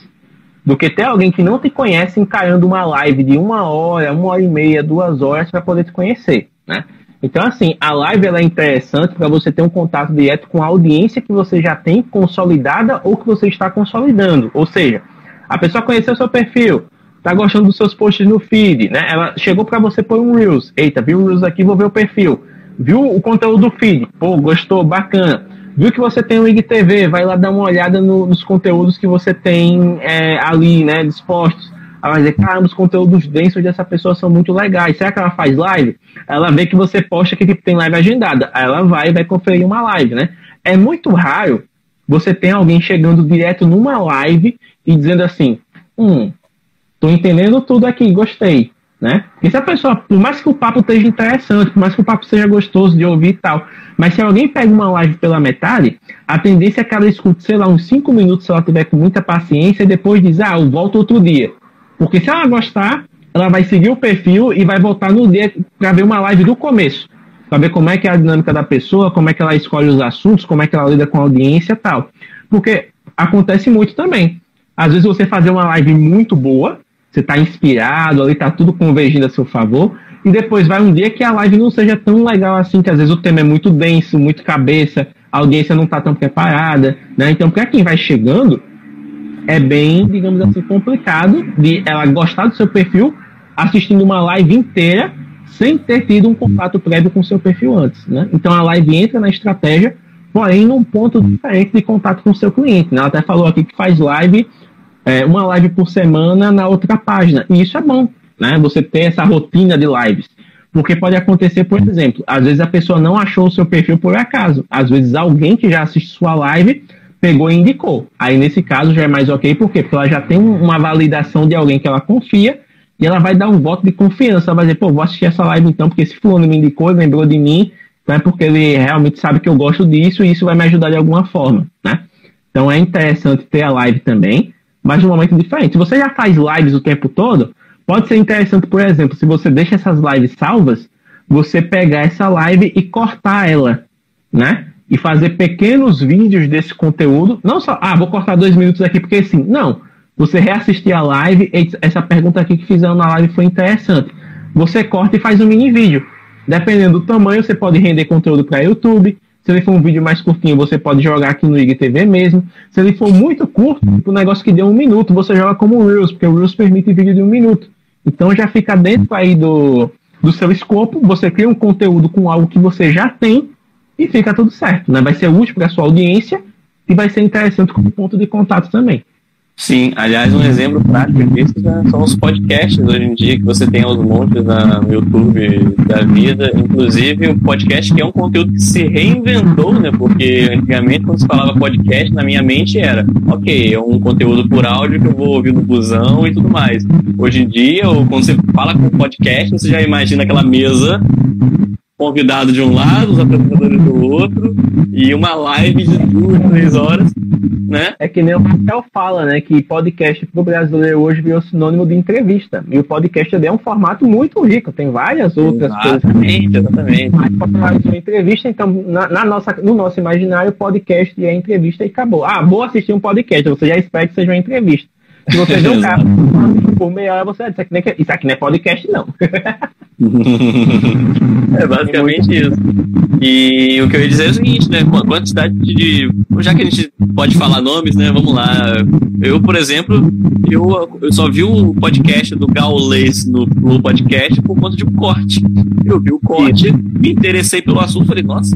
do que ter alguém que não te conhece encarando uma live de uma hora, uma hora e meia, duas horas para poder te conhecer, né? Então, assim, a live ela é interessante para você ter um contato direto com a audiência que você já tem consolidada ou que você está consolidando. Ou seja, a pessoa conheceu seu perfil, tá gostando dos seus posts no feed, né? Ela chegou para você por um Reels. Eita, viu o Reels aqui, vou ver o perfil. Viu o conteúdo do feed? Pô, gostou, bacana Viu que você tem o IGTV, vai lá dar uma olhada no, nos conteúdos que você tem é, ali, né, dispostos. Ela vai dizer, caramba, os conteúdos densos dessa pessoa são muito legais. Será que ela faz live? Ela vê que você posta que tipo, tem live agendada. Aí ela vai e vai conferir uma live, né? É muito raro você ter alguém chegando direto numa live e dizendo assim, hum, tô entendendo tudo aqui, gostei né? E se a pessoa, por mais que o papo esteja interessante, por mais que o papo seja gostoso de ouvir e tal, mas se alguém pega uma live pela metade, a tendência é que ela escute, sei lá, uns 5 minutos se ela tiver com muita paciência e depois diz, ah, eu volto outro dia. Porque se ela gostar, ela vai seguir o perfil e vai voltar no dia para ver uma live do começo. Para ver como é que é a dinâmica da pessoa, como é que ela escolhe os assuntos, como é que ela lida com a audiência e tal. Porque acontece muito também. Às vezes você fazer uma live muito boa, você está inspirado, ali está tudo convergindo a seu favor, e depois vai um dia que a live não seja tão legal assim, que às vezes o tema é muito denso, muito cabeça, a audiência não está tão preparada, né? Então, para quem vai chegando, é bem, digamos assim, complicado de ela gostar do seu perfil assistindo uma live inteira sem ter tido um contato prévio com seu perfil antes, né? Então a live entra na estratégia, porém num ponto diferente de contato com seu cliente, né? Ela até falou aqui que faz live é, uma live por semana na outra página. E isso é bom, né? Você ter essa rotina de lives. Porque pode acontecer, por exemplo, às vezes a pessoa não achou o seu perfil por acaso. Às vezes alguém que já assiste sua live pegou e indicou. Aí nesse caso já é mais ok, por quê? Porque ela já tem uma validação de alguém que ela confia e ela vai dar um voto de confiança. Ela vai dizer, pô, vou assistir essa live então, porque esse fulano me indicou, lembrou de mim, né? Porque ele realmente sabe que eu gosto disso e isso vai me ajudar de alguma forma, né? Então é interessante ter a live também mas de um momento diferente. Se você já faz lives o tempo todo, pode ser interessante, por exemplo, se você deixa essas lives salvas, você pegar essa live e cortar ela, né? E fazer pequenos vídeos desse conteúdo. Não só, ah, vou cortar dois minutos aqui porque sim. Não. Você reassistir a live, essa pergunta aqui que fizeram na live foi interessante. Você corta e faz um mini vídeo. Dependendo do tamanho, você pode render conteúdo para YouTube, se ele for um vídeo mais curtinho, você pode jogar aqui no IGTV mesmo. Se ele for muito curto, tipo um negócio que deu um minuto, você joga como Reels, porque o Reels permite vídeo de um minuto. Então já fica dentro aí do, do seu escopo, você cria um conteúdo com algo que você já tem e fica tudo certo. Né? Vai ser útil para a sua audiência e vai ser interessante como ponto de contato também. Sim, aliás, um exemplo prático disso são os podcasts hoje em dia que você tem aos montes no YouTube da vida. Inclusive, o podcast que é um conteúdo que se reinventou, né? Porque antigamente, quando se falava podcast, na minha mente era, ok, é um conteúdo por áudio que eu vou ouvir no busão e tudo mais. Hoje em dia, quando você fala com podcast, você já imagina aquela mesa convidado de um lado, os apresentadores do outro, e uma live de duas, três horas, né? É que nem o Marcel fala, né? Que podcast pro brasileiro hoje virou sinônimo de entrevista. E o podcast é um formato muito rico, tem várias outras exatamente, coisas. Exatamente, Mas uma entrevista, então, na, na, nossa, no nosso imaginário, podcast é entrevista e acabou. Ah, vou assistir um podcast, você já espera que seja uma entrevista. Se você vê um cara por meia hora, você diz, isso aqui não é podcast, não. *laughs* *laughs* é basicamente isso. E o que eu ia dizer é o seguinte, né? Com a quantidade de. Já que a gente pode falar nomes, né? Vamos lá. Eu, por exemplo, eu, eu só vi o podcast do Gaules no, no podcast por conta de um corte. Eu vi o corte, me interessei pelo assunto, falei, nossa,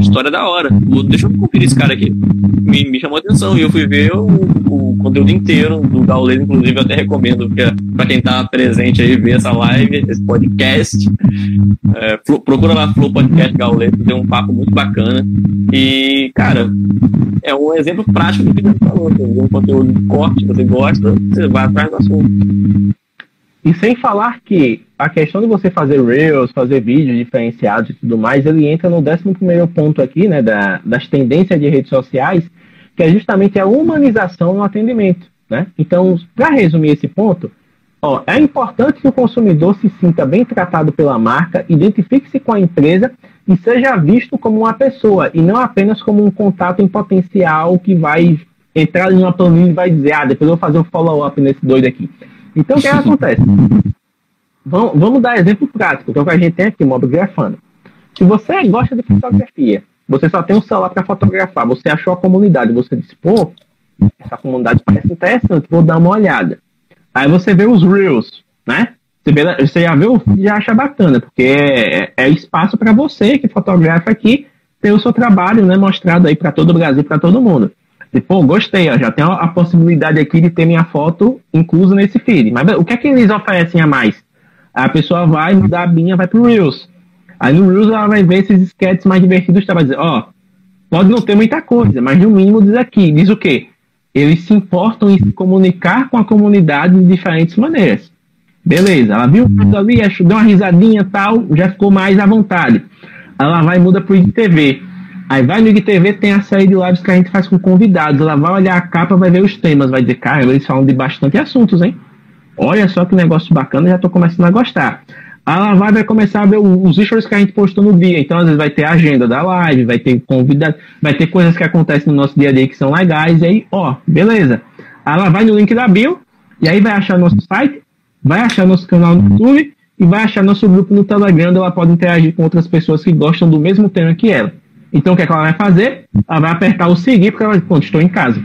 história da hora. Deixa eu conferir esse cara aqui. Me, me chamou a atenção. E eu fui ver o, o conteúdo inteiro do Gaules, inclusive, eu até recomendo para quem tá presente aí ver essa live, esse podcast Podcast. É, procura lá Flow Podcast Gauleto, tem um papo muito bacana. E, cara, é um exemplo prático do que você falou. Vê um conteúdo de corte, você gosta, você vai atrás do assunto. E sem falar que a questão de você fazer Reels, fazer vídeos diferenciados e tudo mais, ele entra no 11 ponto aqui, né, da, das tendências de redes sociais, que é justamente a humanização no atendimento. Né? Então, para resumir esse ponto, Ó, é importante que o consumidor se sinta bem tratado pela marca, identifique-se com a empresa e seja visto como uma pessoa e não apenas como um contato em potencial que vai entrar em uma planilha e vai dizer, ah, depois eu vou fazer um follow-up nesse doido aqui. Então, o que, acontece? Vamos, vamos, dar exemplo prático, que é o que a gente tem aqui, modo grafando. Se você gosta de fotografia, você só tem um celular para fotografar, você achou a comunidade, você disse, pô, essa comunidade parece interessante, vou dar uma olhada. Aí você vê os Reels, né? Você, já vê já acha bacana, porque é, é espaço para você que fotografa aqui ter o seu trabalho né, mostrado aí para todo o Brasil, para todo mundo. E, pô, gostei, ó, já tem a possibilidade aqui de ter minha foto inclusa nesse feed. Mas o que é que eles oferecem a mais? A pessoa vai mudar a binha, vai pro Reels. Aí no Reels ela vai ver esses sketches mais divertidos, tá? vai dizer, ó, pode não ter muita coisa, mas no mínimo diz aqui, diz o quê? Eles se importam em se comunicar com a comunidade de diferentes maneiras. Beleza, ela viu tudo ali, deu uma risadinha tal, já ficou mais à vontade. Ela vai e muda pro IGTV. Aí vai no IGTV, tem a série de lives que a gente faz com convidados. Ela vai olhar a capa, vai ver os temas, vai dizer, cara, eles falam de bastante assuntos, hein? Olha só que negócio bacana, já tô começando a gostar. Ela vai, vai começar a ver os stories que a gente postou no dia. Então, às vezes, vai ter a agenda da live, vai ter convidados, vai ter coisas que acontecem no nosso dia a dia que são legais. E aí, ó, beleza. Ela vai no link da bio, e aí vai achar nosso site, vai achar nosso canal no YouTube e vai achar nosso grupo no Telegram, onde ela pode interagir com outras pessoas que gostam do mesmo tema que ela. Então, o que, é que ela vai fazer? Ela vai apertar o seguir, porque ela vai dizer, estou em casa.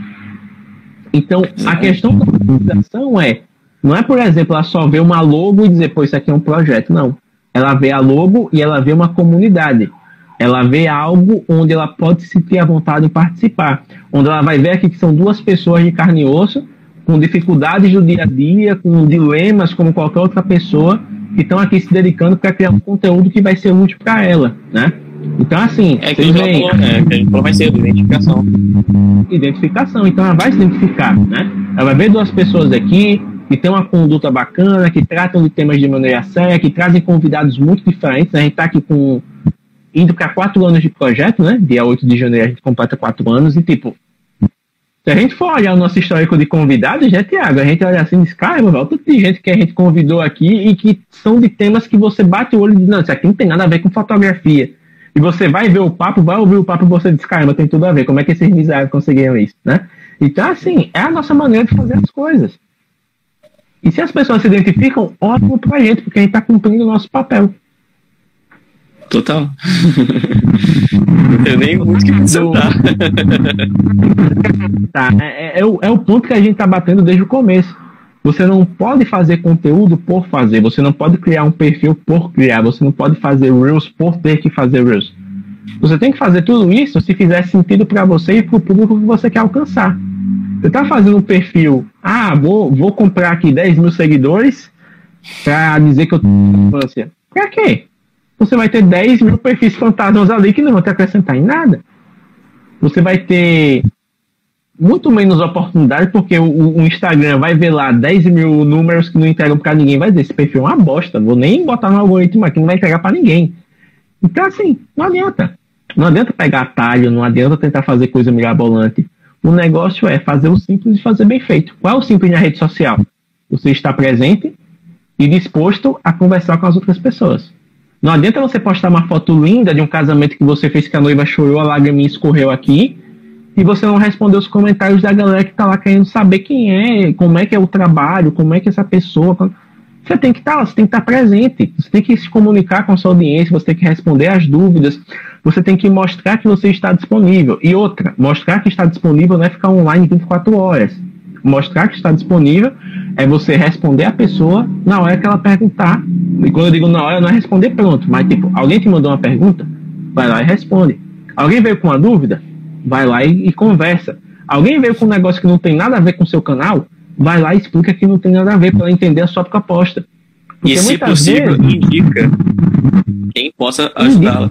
Então, a questão da organização é, não é, por exemplo, ela só ver uma logo e dizer, pô, isso aqui é um projeto. Não. Ela vê a logo e ela vê uma comunidade. Ela vê algo onde ela pode se ter a vontade de participar. Onde ela vai ver aqui que são duas pessoas de carne e osso, com dificuldades do dia a dia, com dilemas como qualquer outra pessoa, que estão aqui se dedicando para criar um conteúdo que vai ser útil para ela, né? Então, assim. É que a gente falou, é, que a gente falou mais cedo, identificação. Identificação. Então, ela vai se identificar, né? Ela vai ver duas pessoas aqui que têm uma conduta bacana, que tratam de temas de maneira séria, que trazem convidados muito diferentes. Né? A gente está aqui com. indo para quatro anos de projeto, né? Dia 8 de janeiro a gente completa quatro anos e, tipo. Se a gente for olhar o nosso histórico de convidados, já, Tiago, a gente olha assim e diz, cara, volta de gente que a gente convidou aqui e que são de temas que você bate o olho e diz, não, isso aqui não tem nada a ver com fotografia e você vai ver o papo, vai ouvir o papo e você diz, caramba, tem tudo a ver. Como é que esses miseráveis conseguiram isso, né? Então, assim, é a nossa maneira de fazer as coisas. E se as pessoas se identificam, ótimo pra gente, porque a gente tá cumprindo o nosso papel. Total. *laughs* Não tenho nem muito que acrescentar. *laughs* tá, é, é, é, o, é o ponto que a gente tá batendo desde o começo você não pode fazer conteúdo por fazer, você não pode criar um perfil por criar, você não pode fazer Reels por ter que fazer Reels. Você tem que fazer tudo isso se fizer sentido para você e para o público que você quer alcançar. Você está fazendo um perfil, ah, vou, vou comprar aqui 10 mil seguidores para dizer que eu tenho infância. Para quê? Você vai ter 10 mil perfis fantasmas ali que não vão te acrescentar em nada. Você vai ter muito menos oportunidade, porque o, o, Instagram vai ver lá 10 mil números que não entregam para ninguém, vai dizer, esse perfil é uma bosta, vou nem botar no algoritmo aqui, não vai entregar para ninguém. Então, assim, não adianta. Não adianta pegar atalho, não adianta tentar fazer coisa mirabolante. O negócio é fazer o simples e fazer bem feito. Qual é o simples na rede social? Você está presente e disposto a conversar com as outras pessoas. Não adianta você postar uma foto linda de um casamento que você fez que a noiva chorou, a lágrima escorreu aqui, e você não respondeu os comentários da galera que está lá querendo saber quem é, como é que é o trabalho, como é que essa pessoa. Você tem que estar tá, você tem que estar tá presente, você tem que se comunicar com a sua audiência, você tem que responder as dúvidas, você tem que mostrar que você está disponível. E outra, mostrar que está disponível não é ficar online 24 horas. Mostrar que está disponível é você responder a pessoa na hora que ela perguntar. E quando eu digo na hora, não é responder pronto, mas tipo, alguém te mandou uma pergunta, vai lá e responde. Alguém veio com uma dúvida? vai lá e, e conversa. Alguém veio com um negócio que não tem nada a ver com o seu canal, vai lá e explica que não tem nada a ver para entender a sua proposta. Porque e, se possível, vezes, indica quem possa ajudá-la.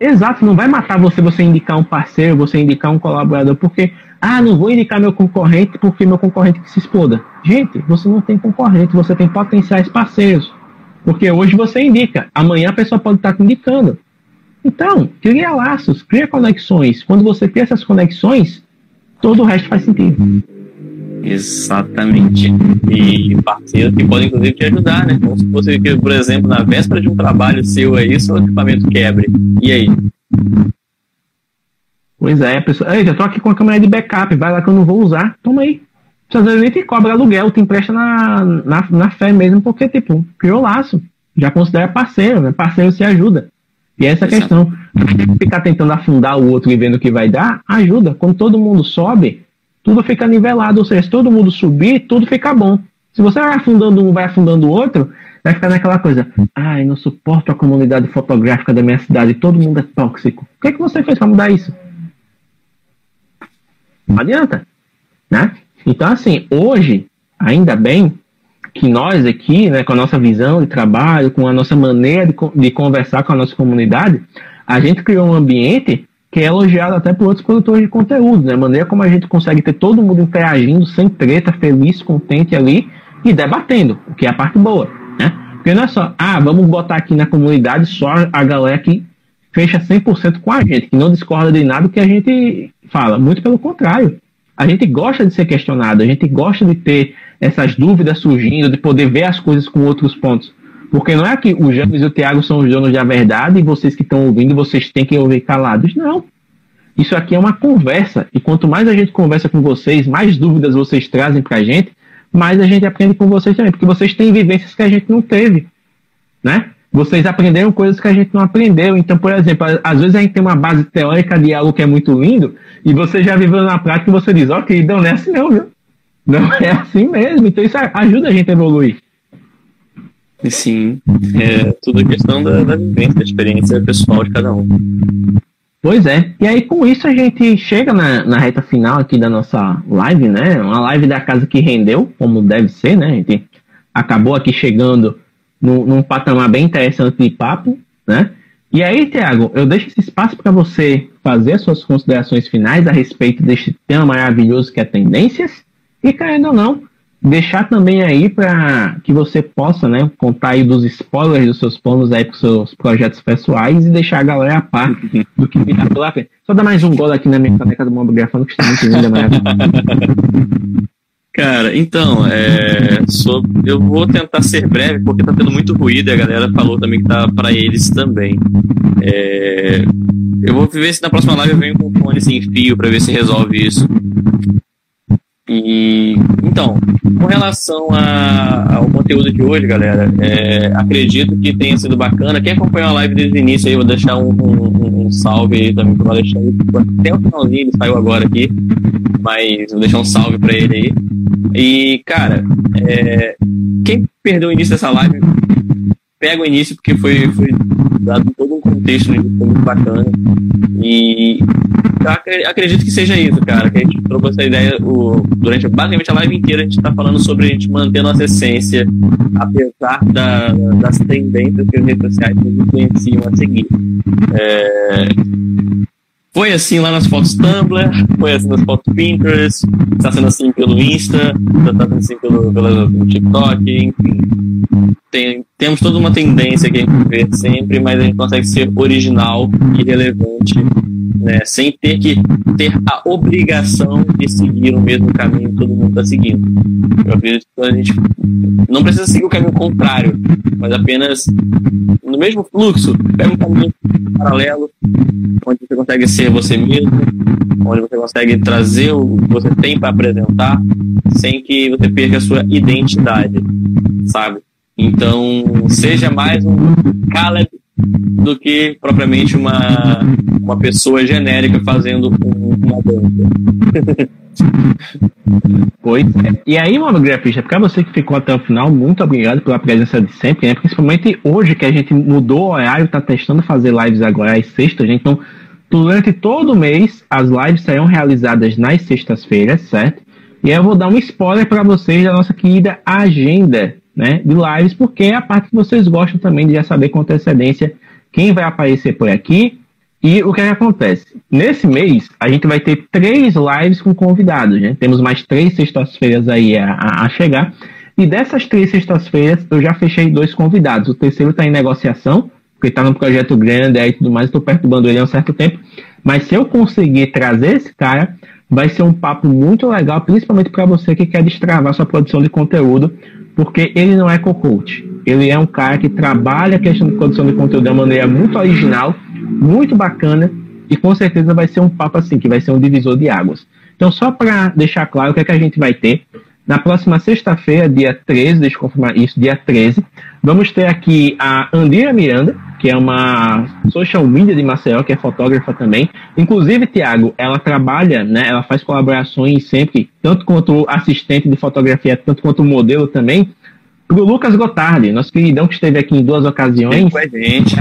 Exato, não vai matar você você indicar um parceiro, você indicar um colaborador, porque, ah, não vou indicar meu concorrente porque meu concorrente que se exploda. Gente, você não tem concorrente, você tem potenciais parceiros. Porque hoje você indica, amanhã a pessoa pode estar te indicando. Então, cria laços, cria conexões. Quando você cria essas conexões, todo o resto faz sentido. Exatamente. E parceiros que podem, inclusive, te ajudar, né? Como se fosse, por exemplo, na véspera de um trabalho seu aí, seu equipamento quebre. E aí? Pois é, a pessoa. Ei, já tô aqui com a câmera de backup, vai lá que eu não vou usar. Toma aí. Às vezes nem te cobra aluguel, te empresta na, na, na fé mesmo, porque, tipo, criou laço. Já considera parceiro, né? Parceiro se ajuda. E é essa Exato. questão. Ficar tentando afundar o outro e vendo o que vai dar, ajuda. Quando todo mundo sobe, tudo fica nivelado. Ou seja, se todo mundo subir, tudo fica bom. Se você vai afundando um, vai afundando o outro, vai ficar naquela coisa. Ai, não suporto a comunidade fotográfica da minha cidade, todo mundo é tóxico. O que, é que você fez para mudar isso? Não adianta. Né? Então, assim, hoje, ainda bem que nós aqui, né, com a nossa visão de trabalho, com a nossa maneira de, de conversar com a nossa comunidade, a gente criou um ambiente que é elogiado até por outros produtores de conteúdo, né? A maneira como a gente consegue ter todo mundo interagindo, sem treta, feliz, contente ali e debatendo, o que é a parte boa, né? Porque não é só, ah, vamos botar aqui na comunidade só a galera que fecha 100% com a gente, que não discorda de nada que a gente fala. Muito pelo contrário. A gente gosta de ser questionado, a gente gosta de ter essas dúvidas surgindo, de poder ver as coisas com outros pontos. Porque não é que o James e o Thiago são os donos da verdade e vocês que estão ouvindo, vocês têm que ouvir calados. Não. Isso aqui é uma conversa. E quanto mais a gente conversa com vocês, mais dúvidas vocês trazem para a gente, mais a gente aprende com vocês também. Porque vocês têm vivências que a gente não teve. Né? Vocês aprenderam coisas que a gente não aprendeu. Então, por exemplo, às vezes a gente tem uma base teórica de algo que é muito lindo, e você já viveu na prática e você diz, ok, não, não é assim não, viu? Não é assim mesmo. Então isso ajuda a gente a evoluir. Sim, é tudo questão da, da vivência, da experiência pessoal de cada um. Pois é. E aí, com isso, a gente chega na, na reta final aqui da nossa live, né? Uma live da casa que rendeu, como deve ser, né? A gente acabou aqui chegando no, num patamar bem interessante de papo, né? E aí, Tiago, eu deixo esse espaço para você fazer as suas considerações finais a respeito deste tema maravilhoso que é tendências. E, querendo ou não, deixar também aí para que você possa né, contar aí dos spoilers dos seus planos aí para seus projetos pessoais e deixar a galera a par *laughs* do que virá pela frente. Só dar mais um gol aqui na minha caneca do Mob Grafando, que está muito linda, maravilhosa. Cara, então, é, eu vou tentar ser breve porque tá tendo muito ruído e a galera falou também que tá para eles também. É, eu vou ver se na próxima live eu venho com fone sem fio para ver se resolve isso. E então, com relação a, ao conteúdo de hoje, galera, é, acredito que tenha sido bacana. Quem acompanhou a live desde o início aí, vou deixar um, um, um salve aí também para o Alexandre. Até o finalzinho, ele saiu agora aqui, mas vou deixar um salve para ele aí. E, cara, é, quem perdeu o início dessa live, pega o início porque foi, foi dado todo um foi muito bacana. E eu acredito que seja isso, cara. Que a gente trocou essa ideia o, durante basicamente a live inteira. A gente está falando sobre a gente manter nossa essência, apesar da, das tendências que as redes sociais nos influenciam a seguir. É, foi assim lá nas fotos Tumblr, foi assim nas fotos Pinterest, está sendo assim pelo Insta, está sendo assim pelo, pelo TikTok, enfim. Tem, temos toda uma tendência que a gente vê sempre, mas a gente consegue ser original e relevante né, sem ter que ter a obrigação de seguir o mesmo caminho que todo mundo está seguindo. Eu acredito que a gente não precisa seguir o caminho contrário, mas apenas no mesmo fluxo, pega um caminho paralelo, onde você consegue ser você mesmo, onde você consegue trazer o que você tem para apresentar, sem que você perca a sua identidade, sabe? Então, seja mais um Caleb do que propriamente uma, uma pessoa genérica fazendo uma dança. Pois é. E aí, mano, grafista, para você que ficou até o final, muito obrigado pela presença de sempre, né? Principalmente hoje que a gente mudou o horário, tá testando fazer lives agora às sextas, gente. Então, durante todo mês, as lives serão realizadas nas sextas-feiras, certo? E aí eu vou dar um spoiler para vocês da nossa querida agenda né, de lives, porque é a parte que vocês gostam também de já saber com antecedência quem vai aparecer por aqui e o que, é que acontece. Nesse mês, a gente vai ter três lives com convidados, né? Temos mais três sextas-feiras aí a, a, chegar. E dessas três sextas-feiras, eu já fechei dois convidados. O terceiro está em negociação, porque está num projeto grande e tudo mais, estou perturbando ele há um certo tempo. Mas se eu conseguir trazer esse cara, vai ser um papo muito legal, principalmente para você que quer destravar sua produção de conteúdo, porque ele não é co-coach. Ele é um cara que trabalha a questão de produção de conteúdo de uma maneira muito original, muito bacana, e com certeza vai ser um papo assim, que vai ser um divisor de águas. Então, só para deixar claro o que, é que a gente vai ter, na próxima sexta-feira, dia 13, deixa eu confirmar isso, dia 13, vamos ter aqui a Andira Miranda, que é uma social media de Maceió, que é fotógrafa também. Inclusive, Tiago, ela trabalha, né? Ela faz colaborações sempre, tanto quanto assistente de fotografia, tanto quanto modelo também, para o Lucas Gotardi, nosso queridão que esteve aqui em duas ocasiões. Com a gente.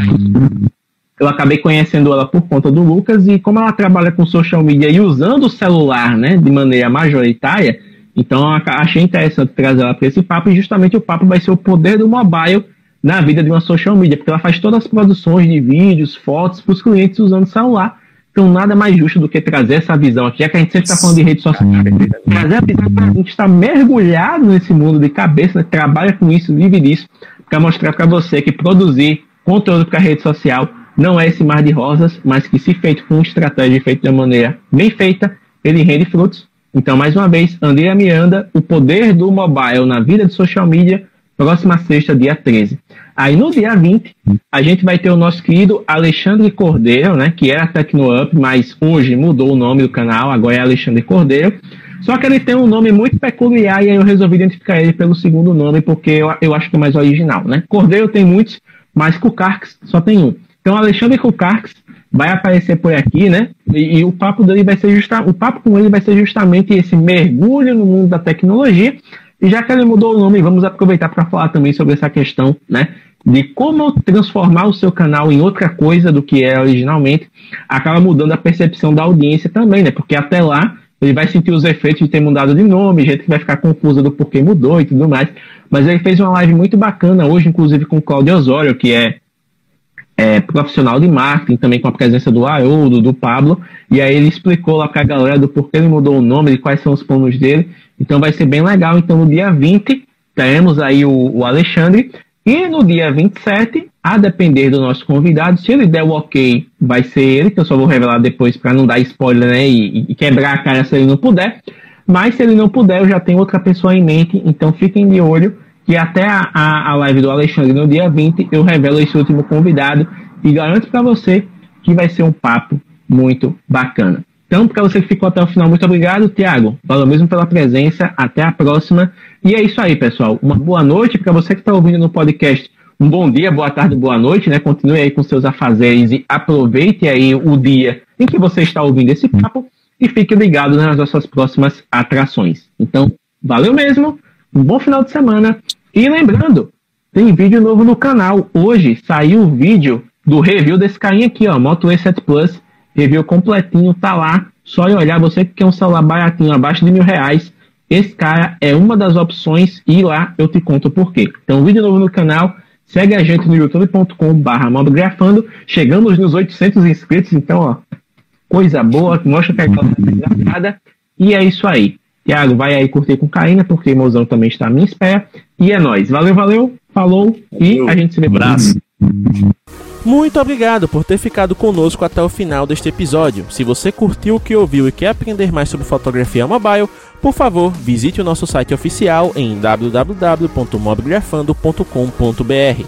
Eu acabei conhecendo ela por conta do Lucas e como ela trabalha com social media e usando o celular, né, de maneira majoritária, então achei interessante trazer ela para esse papo e justamente o papo vai ser o poder do mobile na vida de uma social media, porque ela faz todas as produções de vídeos, fotos para os clientes usando celular. Então nada mais justo do que trazer essa visão aqui, já que a gente sempre está falando de redes sociais, trazer a visão para a gente está mergulhado nesse mundo de cabeça, né, trabalha com isso, vive disso, para mostrar para você que produzir conteúdo para rede social não é esse mar de rosas, mas que se feito com estratégia feito de maneira bem feita, ele rende frutos então, mais uma vez, Andrea Miranda, o poder do mobile na vida de social media, próxima sexta, dia 13. Aí no dia 20, a gente vai ter o nosso querido Alexandre Cordeiro, né, que era TecnoUp, mas hoje mudou o nome do canal, agora é Alexandre Cordeiro. Só que ele tem um nome muito peculiar e aí eu resolvi identificar ele pelo segundo nome, porque eu, eu acho que é mais original, né? Cordeiro tem muitos, mas Kukarks só tem um. Então, Alexandre Kukarks vai aparecer por aqui, né? E, e, o papo dele vai ser justa, o papo com ele vai ser justamente esse mergulho no mundo da tecnologia. E já que ele mudou o nome, vamos aproveitar para falar também sobre essa questão, né? De como transformar o seu canal em outra coisa do que era originalmente, acaba mudando a percepção da audiência também, né? Porque até lá ele vai sentir os efeitos de ter mudado de nome, gente que vai ficar confusa do porquê mudou e tudo mais. Mas ele fez uma live muito bacana hoje, inclusive com o Claudio Osório, que é é, profissional de marketing, também com a presença do Haroldo, do Pablo, e aí ele explicou lá para a galera do porquê ele mudou o nome, de quais são os planos dele, então vai ser bem legal. Então no dia 20 teremos aí o, o Alexandre, e no dia 27, a depender do nosso convidado, se ele der o ok, vai ser ele, que eu só vou revelar depois para não dar spoiler né, e, e quebrar a cara se ele não puder. Mas se ele não puder, eu já tenho outra pessoa em mente, então fiquem de olho que até a, a, live do Alexandre no dia 20 eu revelo esse último convidado e garanto para você que vai ser um papo muito bacana. Então, para você que ficou até o final, muito obrigado, Tiago. Valeu mesmo pela presença. Até a próxima. E é isso aí, pessoal. Uma boa noite para você que está ouvindo no podcast. Um bom dia, boa tarde, boa noite, né? Continue aí com seus afazeres e aproveite aí o dia em que você está ouvindo esse papo e fique ligado nas nossas próximas atrações. Então, valeu mesmo um bom final de semana. E lembrando, tem vídeo novo no canal. Hoje saiu o vídeo do review desse carinha aqui, ó, Moto E7 Plus. Review completinho, tá lá. Só olhar, você que quer um celular baratinho, abaixo de mil reais. Esse cara é uma das opções e lá eu te conto por quê. Então, vídeo novo no canal. Segue a gente no youtube.com.br mobgrafando. Chegamos nos 800 inscritos, então, ó, coisa boa, mostra que a galera tá. E é isso aí. Tiago, vai aí curtir com Caína, porque o mozão também está à minha espera. E é nóis. Valeu, valeu, falou e a gente se vê. Abraço. Muito obrigado por ter ficado conosco até o final deste episódio. Se você curtiu o que ouviu e quer aprender mais sobre fotografia mobile, por favor, visite o nosso site oficial em www.mobgrafando.com.br.